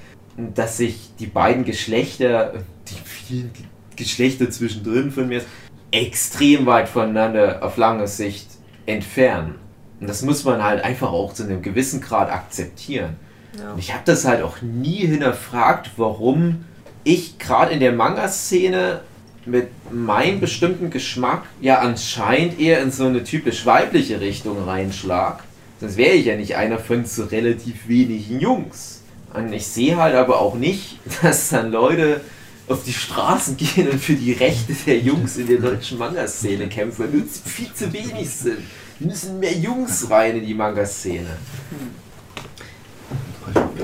dass sich die beiden Geschlechter, die vielen Ge- Geschlechter zwischendrin von mir, extrem weit voneinander auf lange Sicht entfernen. Und das muss man halt einfach auch zu einem gewissen Grad akzeptieren. Ja. Und ich habe das halt auch nie hinterfragt, warum ich gerade in der Manga-Szene mit meinem bestimmten Geschmack ja anscheinend eher in so eine typisch weibliche Richtung reinschlag. Sonst wäre ich ja nicht einer von so relativ wenigen Jungs. Und ich sehe halt aber auch nicht, dass dann Leute auf die Straßen gehen und für die Rechte der Jungs in der deutschen Manga-Szene kämpfen, weil uns viel zu wenig sind. Wir müssen mehr Jungs rein in die Manga-Szene.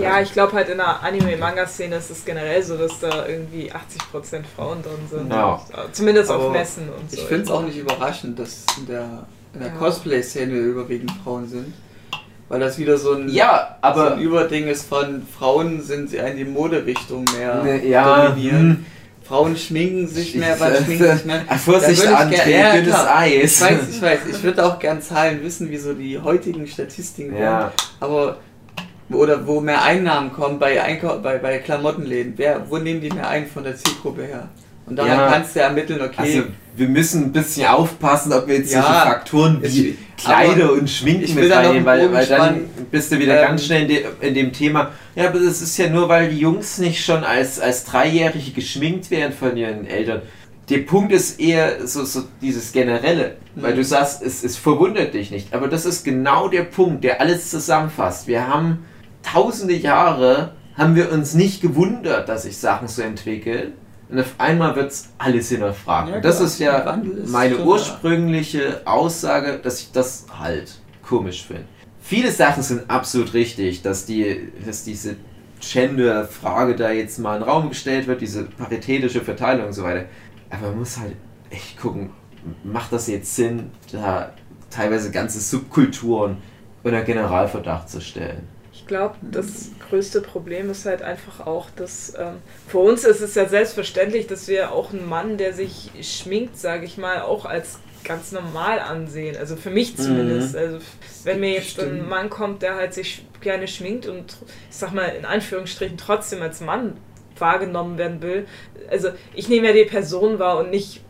Ja, ich glaube halt in der Anime-Manga-Szene ist es generell so, dass da irgendwie 80% Frauen drin sind. Ja. Zumindest auf Aber Messen und so. Ich finde es auch nicht überraschend, dass in der, in der Ja. Cosplay-Szene überwiegend Frauen sind. Weil das wieder so ein, Ja, so aber ein Überding ist von Frauen sind sie in die Moderichtung mehr Ne, ja, dominieren. hm. Frauen schminken sich mehr, äh, schminkt sich mehr. Vorsicht, André, dünnes klar. Eis. Ich weiß, ich weiß, ich würde auch gern Zahlen wissen, wie so die heutigen Statistiken waren. Ja, Aber oder wo mehr Einnahmen kommen bei, Einkau bei, bei Klamottenläden. Wer, wo nehmen die mehr ein von der Zielgruppe her? Und daran Ja. kannst du ermitteln, okay, also wir müssen ein bisschen aufpassen, ob wir jetzt Ja, solche Faktoren wie Kleider und Schminken mit reinnehmen, weil, weil dann bist du wieder Ähm, ganz schnell in, de, in dem Thema. Ja, aber es ist ja nur, weil die Jungs nicht schon als, als Dreijährige geschminkt werden von ihren Eltern. Der Punkt ist eher so, so dieses Generelle, weil Mhm. du sagst, es, es verwundert dich nicht. Aber das ist genau der Punkt, der alles zusammenfasst. Wir haben tausende Jahre haben wir uns nicht gewundert, dass sich Sachen so entwickeln. Und auf einmal wird es alles hinterfragt. Ja, und das klar. ist ja ist meine ursprüngliche Aussage, dass ich das halt komisch finde. Viele Sachen sind absolut richtig, dass, die, dass diese Gender-Frage da jetzt mal in den Raum gestellt wird, diese paritätische Verteilung und so weiter. Aber man muss halt echt gucken, macht das jetzt Sinn, da teilweise ganze Subkulturen unter Generalverdacht zu stellen? Ich glaube, das größte Problem ist halt einfach auch, dass ähm, für uns ist es ja selbstverständlich, dass wir auch einen Mann, der sich schminkt, sage ich mal, auch als ganz normal ansehen. Also für mich zumindest. Also wenn mir jetzt ein Stimmt. Mann kommt, der halt sich gerne schminkt und ich sag mal in Anführungsstrichen trotzdem als Mann wahrgenommen werden will. Also ich nehme ja die Person wahr und nicht,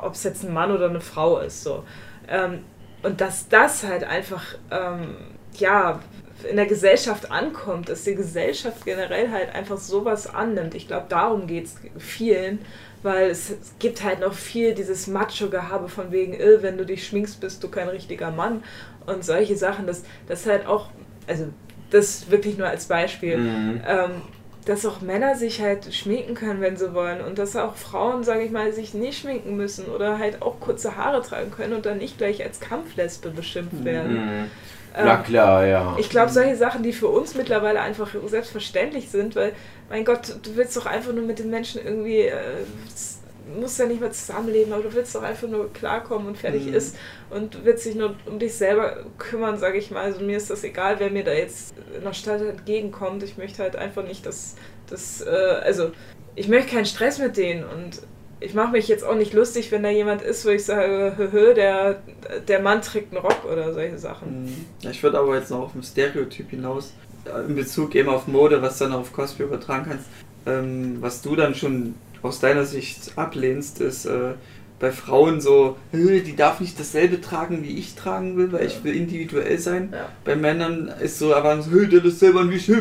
ob es jetzt ein Mann oder eine Frau ist. So. Ähm, und dass das halt einfach, ähm, ja, in der Gesellschaft ankommt, dass die Gesellschaft generell halt einfach sowas annimmt. Ich glaube, darum geht es vielen, weil es, es gibt halt noch viel dieses Macho-Gehabe von wegen, äh, wenn du dich schminkst, bist du kein richtiger Mann und solche Sachen. Das, das halt auch, also das wirklich nur als Beispiel, Mhm. ähm, dass auch Männer sich halt schminken können, wenn sie wollen und dass auch Frauen, sage ich mal, sich nicht schminken müssen oder halt auch kurze Haare tragen können und dann nicht gleich als Kampflesbe beschimpft werden. Mhm. Na klar, ja. ich glaube, solche Sachen, die für uns mittlerweile einfach selbstverständlich sind, weil, mein Gott, du willst doch einfach nur mit den Menschen irgendwie, äh, musst ja nicht mehr zusammenleben, aber du willst doch einfach nur klarkommen und fertig Mhm. ist und willst dich nur um dich selber kümmern, sage ich mal. Also mir ist das egal, wer mir da jetzt in der Stadt entgegenkommt. Ich möchte halt einfach nicht, dass, dass äh, also ich möchte keinen Stress mit denen und ich mache mich jetzt auch nicht lustig, wenn da jemand ist, wo ich sage, hö, der, der Mann trägt einen Rock oder solche Sachen. Mhm. Ja, Ich würde aber jetzt noch auf ein Stereotyp hinaus, äh, in Bezug eben auf Mode, was du dann auf Cosplay übertragen kannst. Ähm, was du dann schon aus deiner Sicht ablehnst, ist äh, bei Frauen so, "Äh, die darf nicht dasselbe tragen, wie ich tragen will, weil ich will individuell sein. Ja. Bei Männern ist so aber so, hey, der das selber an wie ich, hey,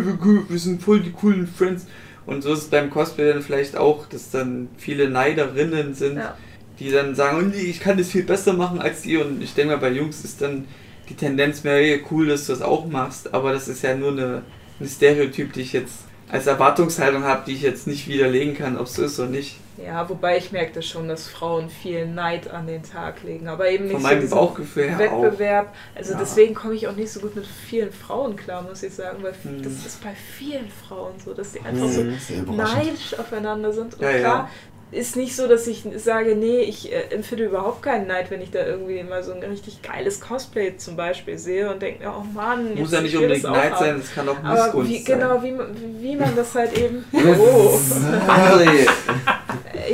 wir sind voll die coolen Friends. Und so ist es beim Cosplay dann vielleicht auch, dass dann viele Neiderinnen sind, Ja. die dann sagen, oh ich kann das viel besser machen als die. Und ich denke mal, bei Jungs ist dann die Tendenz mehr, hey, cool, dass du das auch machst. Aber das ist ja nur eine, ein Stereotyp, die ich jetzt als Erwartungshaltung habe, die ich jetzt nicht widerlegen kann, ob es so ist oder nicht. Ja, wobei ich merkte schon, dass Frauen viel Neid an den Tag legen, aber eben nicht Von so meinem Bauchgefühl her auch. Wettbewerb. Also Ja. deswegen komme ich auch nicht so gut mit vielen Frauen klar, muss ich sagen, weil Hm. das ist bei vielen Frauen so, dass sie einfach so. Sehr überraschend. neidisch aufeinander sind. Und Ja, ja. klar, ist nicht so, dass ich sage, nee, ich äh, empfinde überhaupt keinen Neid, wenn ich da irgendwie mal so ein richtig geiles Cosplay zum Beispiel sehe und denke mir, oh Mann, Muss ja nicht das unbedingt Neid haben. sein, es kann auch Aber Missgunst wie, sein. genau, wie, man- wie man das halt eben. Oh.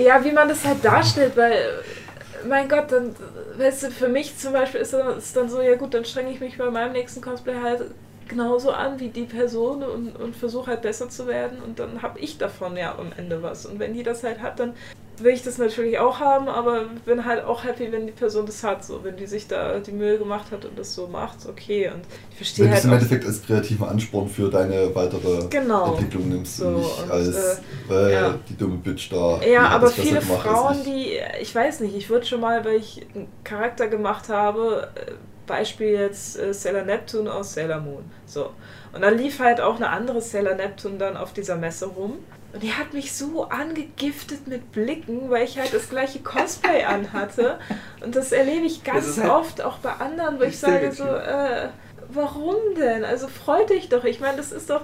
Ja, wie man das halt darstellt, weil, mein Gott, dann, weißt du, für mich zum Beispiel ist ist dann so, ja gut, dann strenge ich mich bei meinem nächsten Cosplay halt genauso an wie die Person und, und versuche halt besser zu werden und dann habe ich davon ja am Ende was. Und wenn die das halt hat, dann will ich das natürlich auch haben, aber bin halt auch happy, wenn die Person das hat, so, wenn die sich da die Mühe gemacht hat und das so macht, okay. Und ich verstehe Wenn du halt es im auch, Endeffekt als kreativen Ansporn für deine weitere Genau. Entwicklung nimmst So, und nicht und, als äh, weil ja. die dumme Bitch da. Ja, aber viele gemacht Frauen, die, ich weiß nicht, ich würde schon mal, weil ich einen Charakter gemacht habe, äh, Beispiel jetzt äh, Sailor Neptune aus Sailor Moon. So. Und dann lief halt auch eine andere Sailor Neptune dann auf dieser Messe rum. Und die hat mich so angegiftet mit Blicken, weil ich halt das gleiche Cosplay anhatte. Und das erlebe ich ganz halt oft, auch bei anderen, wo ich sage so, äh, warum denn? Also freu dich doch. Ich meine, das ist doch,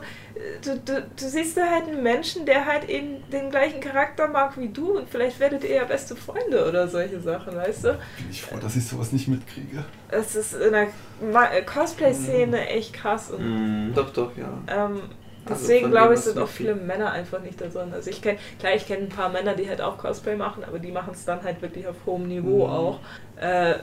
du, du, du siehst da halt einen Menschen, der halt eben den gleichen Charakter mag wie du und vielleicht werdet ihr ja beste Freunde oder solche Sachen, weißt du? Bin ich froh, dass ich sowas nicht mitkriege. Das ist in der Cosplay-Szene echt krass und Mhm. Doch, doch, ja. ähm, deswegen von glaube ich, sind auch viele Männer einfach nicht da drin. Also ich kenne, klar, ich kenne ein paar Männer, die halt auch Cosplay machen, aber die machen es dann halt wirklich auf hohem Niveau Mhm. auch. Äh,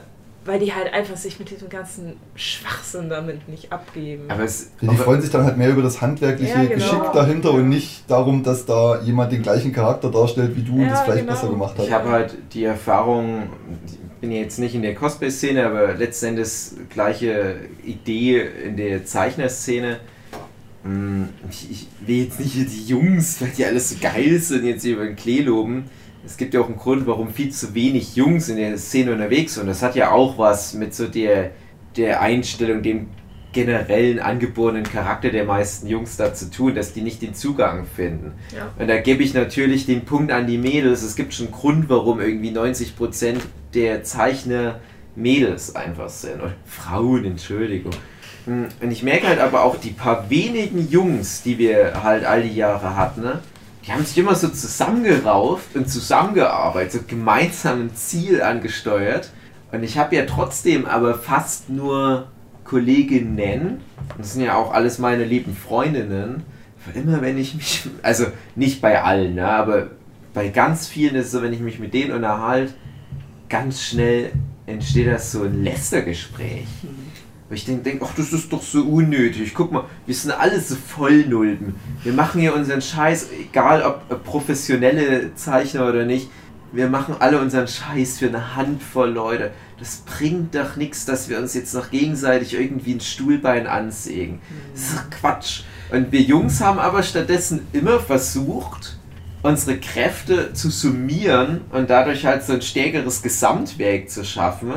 weil die halt einfach sich mit diesem ganzen Schwachsinn damit nicht abgeben. aber es, Die aber- freuen sich dann halt mehr über das handwerkliche Ja, genau. Geschick dahinter und nicht darum, dass da jemand den gleichen Charakter darstellt wie du und Ja, das vielleicht genau. besser gemacht hat. Ich habe halt die Erfahrung, ich bin jetzt nicht in der Cosplay-Szene, aber letzten Endes gleiche Idee in der Zeichnerszene. Hm, Ich, ich will jetzt nicht hier die Jungs, weil die alles so geil sind, jetzt hier über den Klee loben. Es gibt ja auch einen Grund, warum viel zu wenig Jungs in der Szene unterwegs sind. Und das hat ja auch was mit so der, der Einstellung, dem generellen angeborenen Charakter der meisten Jungs da zu tun, dass die nicht den Zugang finden. Ja. Und da gebe ich natürlich den Punkt an die Mädels. Es gibt schon einen Grund, warum irgendwie 90% der Zeichner Mädels einfach sind. Oder Frauen, Entschuldigung. Hm, Und ich merke halt aber auch die paar wenigen Jungs, die wir halt all die Jahre hatten, ne? die haben sich immer so zusammengerauft und zusammengearbeitet, so gemeinsam ein Ziel angesteuert. Und ich habe ja trotzdem aber fast nur Kolleginnen, das sind ja auch alles meine lieben Freundinnen, immer wenn ich mich, also nicht bei allen, ne, aber bei ganz vielen ist es so, wenn ich mich mit denen unterhalte, ganz schnell entsteht das so ein Lästergespräch. Wo ich denke, denk, ach, das ist doch so unnötig. Guck mal, wir sind alle so Vollnulpen. Wir machen hier unseren Scheiß, egal ob professionelle Zeichner oder nicht. Wir machen alle unseren Scheiß für eine Handvoll Leute. Das bringt doch nichts, dass wir uns jetzt noch gegenseitig irgendwie ein Stuhlbein ansägen. Das ist doch Quatsch. Und wir Jungs haben aber stattdessen immer versucht, unsere Kräfte zu summieren und dadurch halt so ein stärkeres Gesamtwerk zu schaffen.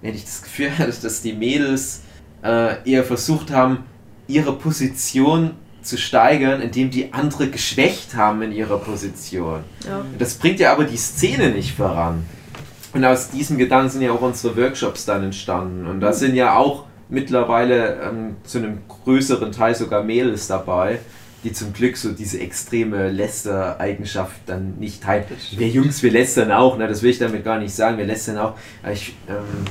Wenn ich das Gefühl hatte, dass die Mädels äh, eher versucht haben, ihre Position zu steigern, indem die andere geschwächt haben in ihrer Position. Ja. Das bringt ja aber die Szene nicht voran. Und aus diesem Gedanken sind ja auch unsere Workshops dann entstanden. Und da sind ja auch mittlerweile ähm, zu einem größeren Teil sogar Mädels dabei, die zum Glück so diese extreme Läster-Eigenschaft dann nicht teilen. Wir Jungs, wir lästern auch, ne? das will ich damit gar nicht sagen, wir lästern auch. Ich, ähm,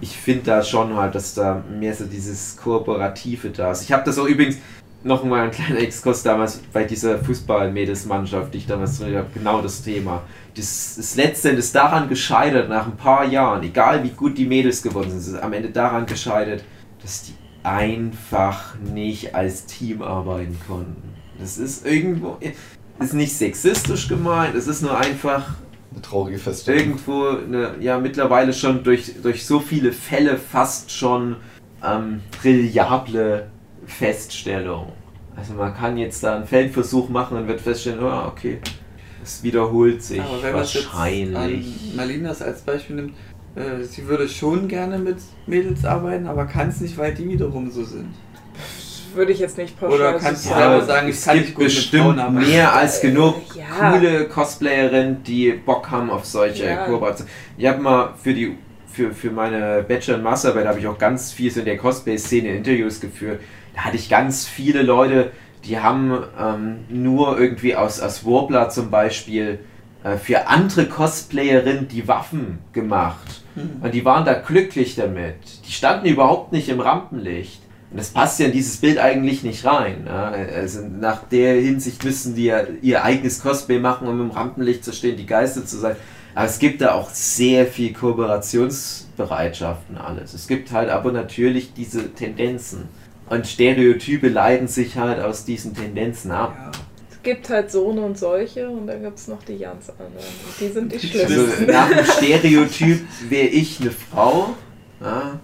ich finde da schon halt, dass da mehr so dieses Kooperative da ist. Ich habe das auch übrigens noch mal ein kleiner Exkurs damals bei dieser Fußball-Mädelsmannschaft, die ich damals drin habe, genau das Thema. Das, das letztendlich ist daran gescheitert, nach ein paar Jahren, egal wie gut die Mädels geworden sind, ist am Ende daran gescheitert, dass die einfach nicht als Team arbeiten konnten. Das ist irgendwo, ist nicht sexistisch gemeint, es ist nur einfach Eine traurige Feststellung. irgendwo eine, ja mittlerweile schon durch, durch so viele Fälle fast schon ähm, brillable Feststellung. Also man kann jetzt da einen Feldversuch machen und wird feststellen, oh, okay, es wiederholt sich Aber wenn wahrscheinlich. Malinas als Beispiel nimmt, äh, sie würde schon gerne mit Mädels arbeiten, aber kann es nicht, weil die wiederum so sind. Würde ich jetzt nicht pauschal Oder so kannst du sagen. selber sagen, ich es kann gibt nicht gut mit bestimmt Frauen arbeiten. mehr als genug Ja. coole Cosplayerinnen, die Bock haben auf solche Ja. Kooperationen. Ich habe mal für die für, für meine Bachelor- und Masterarbeit habe ich auch ganz viel so in der Cosplay-Szene Interviews geführt. Da hatte ich ganz viele Leute, die haben ähm, nur irgendwie aus, aus Warbler zum Beispiel äh, für andere Cosplayerinnen die Waffen gemacht. Hm. Und die waren da glücklich damit. Die standen überhaupt nicht im Rampenlicht. Und das passt ja in dieses Bild eigentlich nicht rein. Ne? Also nach der Hinsicht müssen die ja ihr eigenes Cosplay machen, um im Rampenlicht zu stehen, die Geister zu sein. Aber es gibt da auch sehr viel Kooperationsbereitschaft und alles. Es gibt halt aber natürlich diese Tendenzen. Und Stereotype leiten sich halt aus diesen Tendenzen ab. Ja. Es gibt halt so und solche und dann gibt es noch die ganz anderen. Die sind die Also schlimmsten. nach dem Stereotyp wäre ich eine Frau, ja,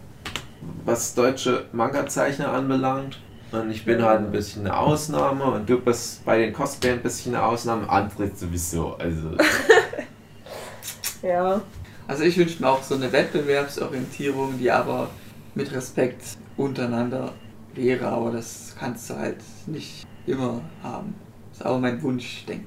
was deutsche Manga-Zeichner anbelangt. Und ich bin halt ein bisschen eine Ausnahme und du bist bei den Cosplay ein bisschen eine Ausnahme, andere sowieso. Also Ja. Also ich wünsche mir auch so eine Wettbewerbsorientierung, die aber mit Respekt untereinander wäre, aber das kannst du halt nicht immer haben. Das ist aber mein Wunschdenken.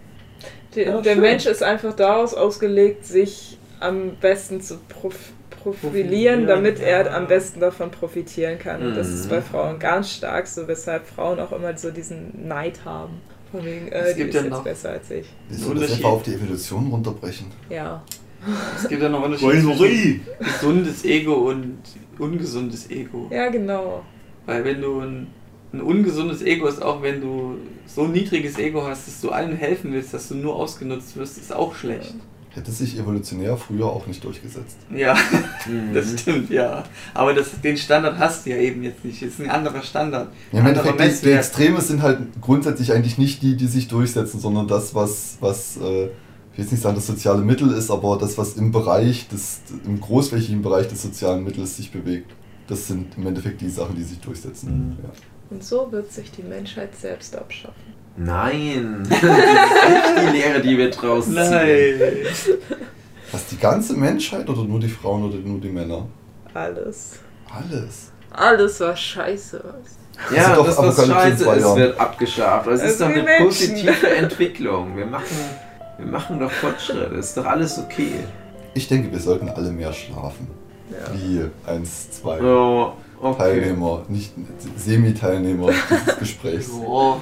Der, Ja, der. Mensch ist einfach daraus ausgelegt, sich am besten zu prof profilieren, damit ja. er am besten davon profitieren kann. Und das ist Mhm. bei Frauen ganz stark so, weshalb Frauen auch immer so diesen Neid haben. Von wegen, äh, Es die gibt ist ja jetzt noch- besser als ich. Du das einfach auf die Evolution runterbrechen? Ja. Es gibt ja noch Unterschiede zwischen gesundes Ego und ungesundes Ego. Ja, genau. Weil wenn du ein, ein ungesundes Ego ist, auch wenn du so ein niedriges Ego hast, dass du allen helfen willst, dass du nur ausgenutzt wirst, ist auch schlecht. Hätte sich evolutionär früher auch nicht durchgesetzt. Ja, mhm. das stimmt, ja. Aber das, den Standard hast du ja eben jetzt nicht. Es ist ein anderer Standard. Ja, Im Endeffekt, die, die. Extreme sind halt grundsätzlich eigentlich nicht die, die sich durchsetzen, sondern das, was, was äh, ich will jetzt nicht sagen, das soziale Mittel ist, aber das, was im Bereich des, im großflächigen Bereich des sozialen Mittels sich bewegt. Das sind im Endeffekt die Sachen, die sich durchsetzen. Mhm. Ja. Und so wird sich die Menschheit selbst abschaffen. Nein, das ist nicht die Lehre, die wir draußen ziehen. Was, die ganze Menschheit oder nur die Frauen oder nur die Männer? Alles. Alles. Alles war scheiße. Ja, Also doch das, was scheiße ist, wird abgeschafft. Das ist Also doch wie eine Menschen. positive Entwicklung. Wir machen, wir machen doch Fortschritte. Ist doch alles okay. Ich denke, wir sollten alle mehr schlafen. Ja. Wie eins, zwei Oh, okay. Teilnehmer, nicht Semi-Teilnehmer dieses Gesprächs. Ja.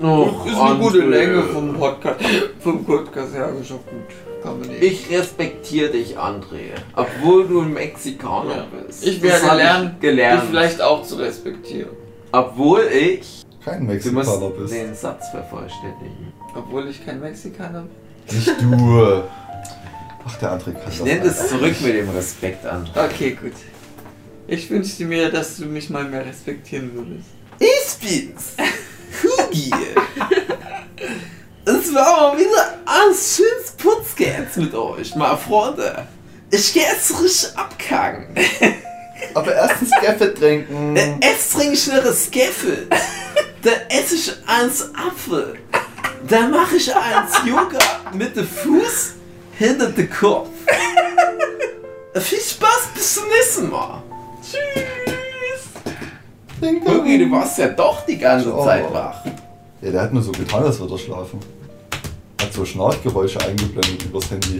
Oh, ist eine gute. Länge vom Podcast. Vom Podcast her ist auch gut. Kann man nicht. Ich respektiere dich, André. Obwohl du ein Mexikaner Ja. bist. Ich Das werde ich lernen, gelernt. dich vielleicht auch zu respektieren. Obwohl ich. Kein Du musst Mexikaner bist. den Satz vervollständigen. Obwohl ich kein Mexikaner bin. Nicht du. Ach, der André kann Ich das. nenne es zurück mit dem Respekt, André. Okay, gut. Ich wünschte mir, dass du mich mal mehr respektieren würdest. Ich bin's. Hugi. Es war mal wieder ein schönes Putzgeld mit euch, meine Freunde. Ich geh jetzt richtig abkacken. Aber erstens Kaffee trinken. Äh, Erst trinke ich eine Skeffel. Dann esse ich eins Apfel. Dann mache ich eins Yoga mit dem Fuß hinter den Kopf. Viel Spaß, bis zum nächsten Mal. Hugi, du warst ja doch die ganze Oh. Zeit wach. Ja, der hat nur so getan, als würde er schlafen. Hat so Schnarchgeräusche eingeblendet übers Handy.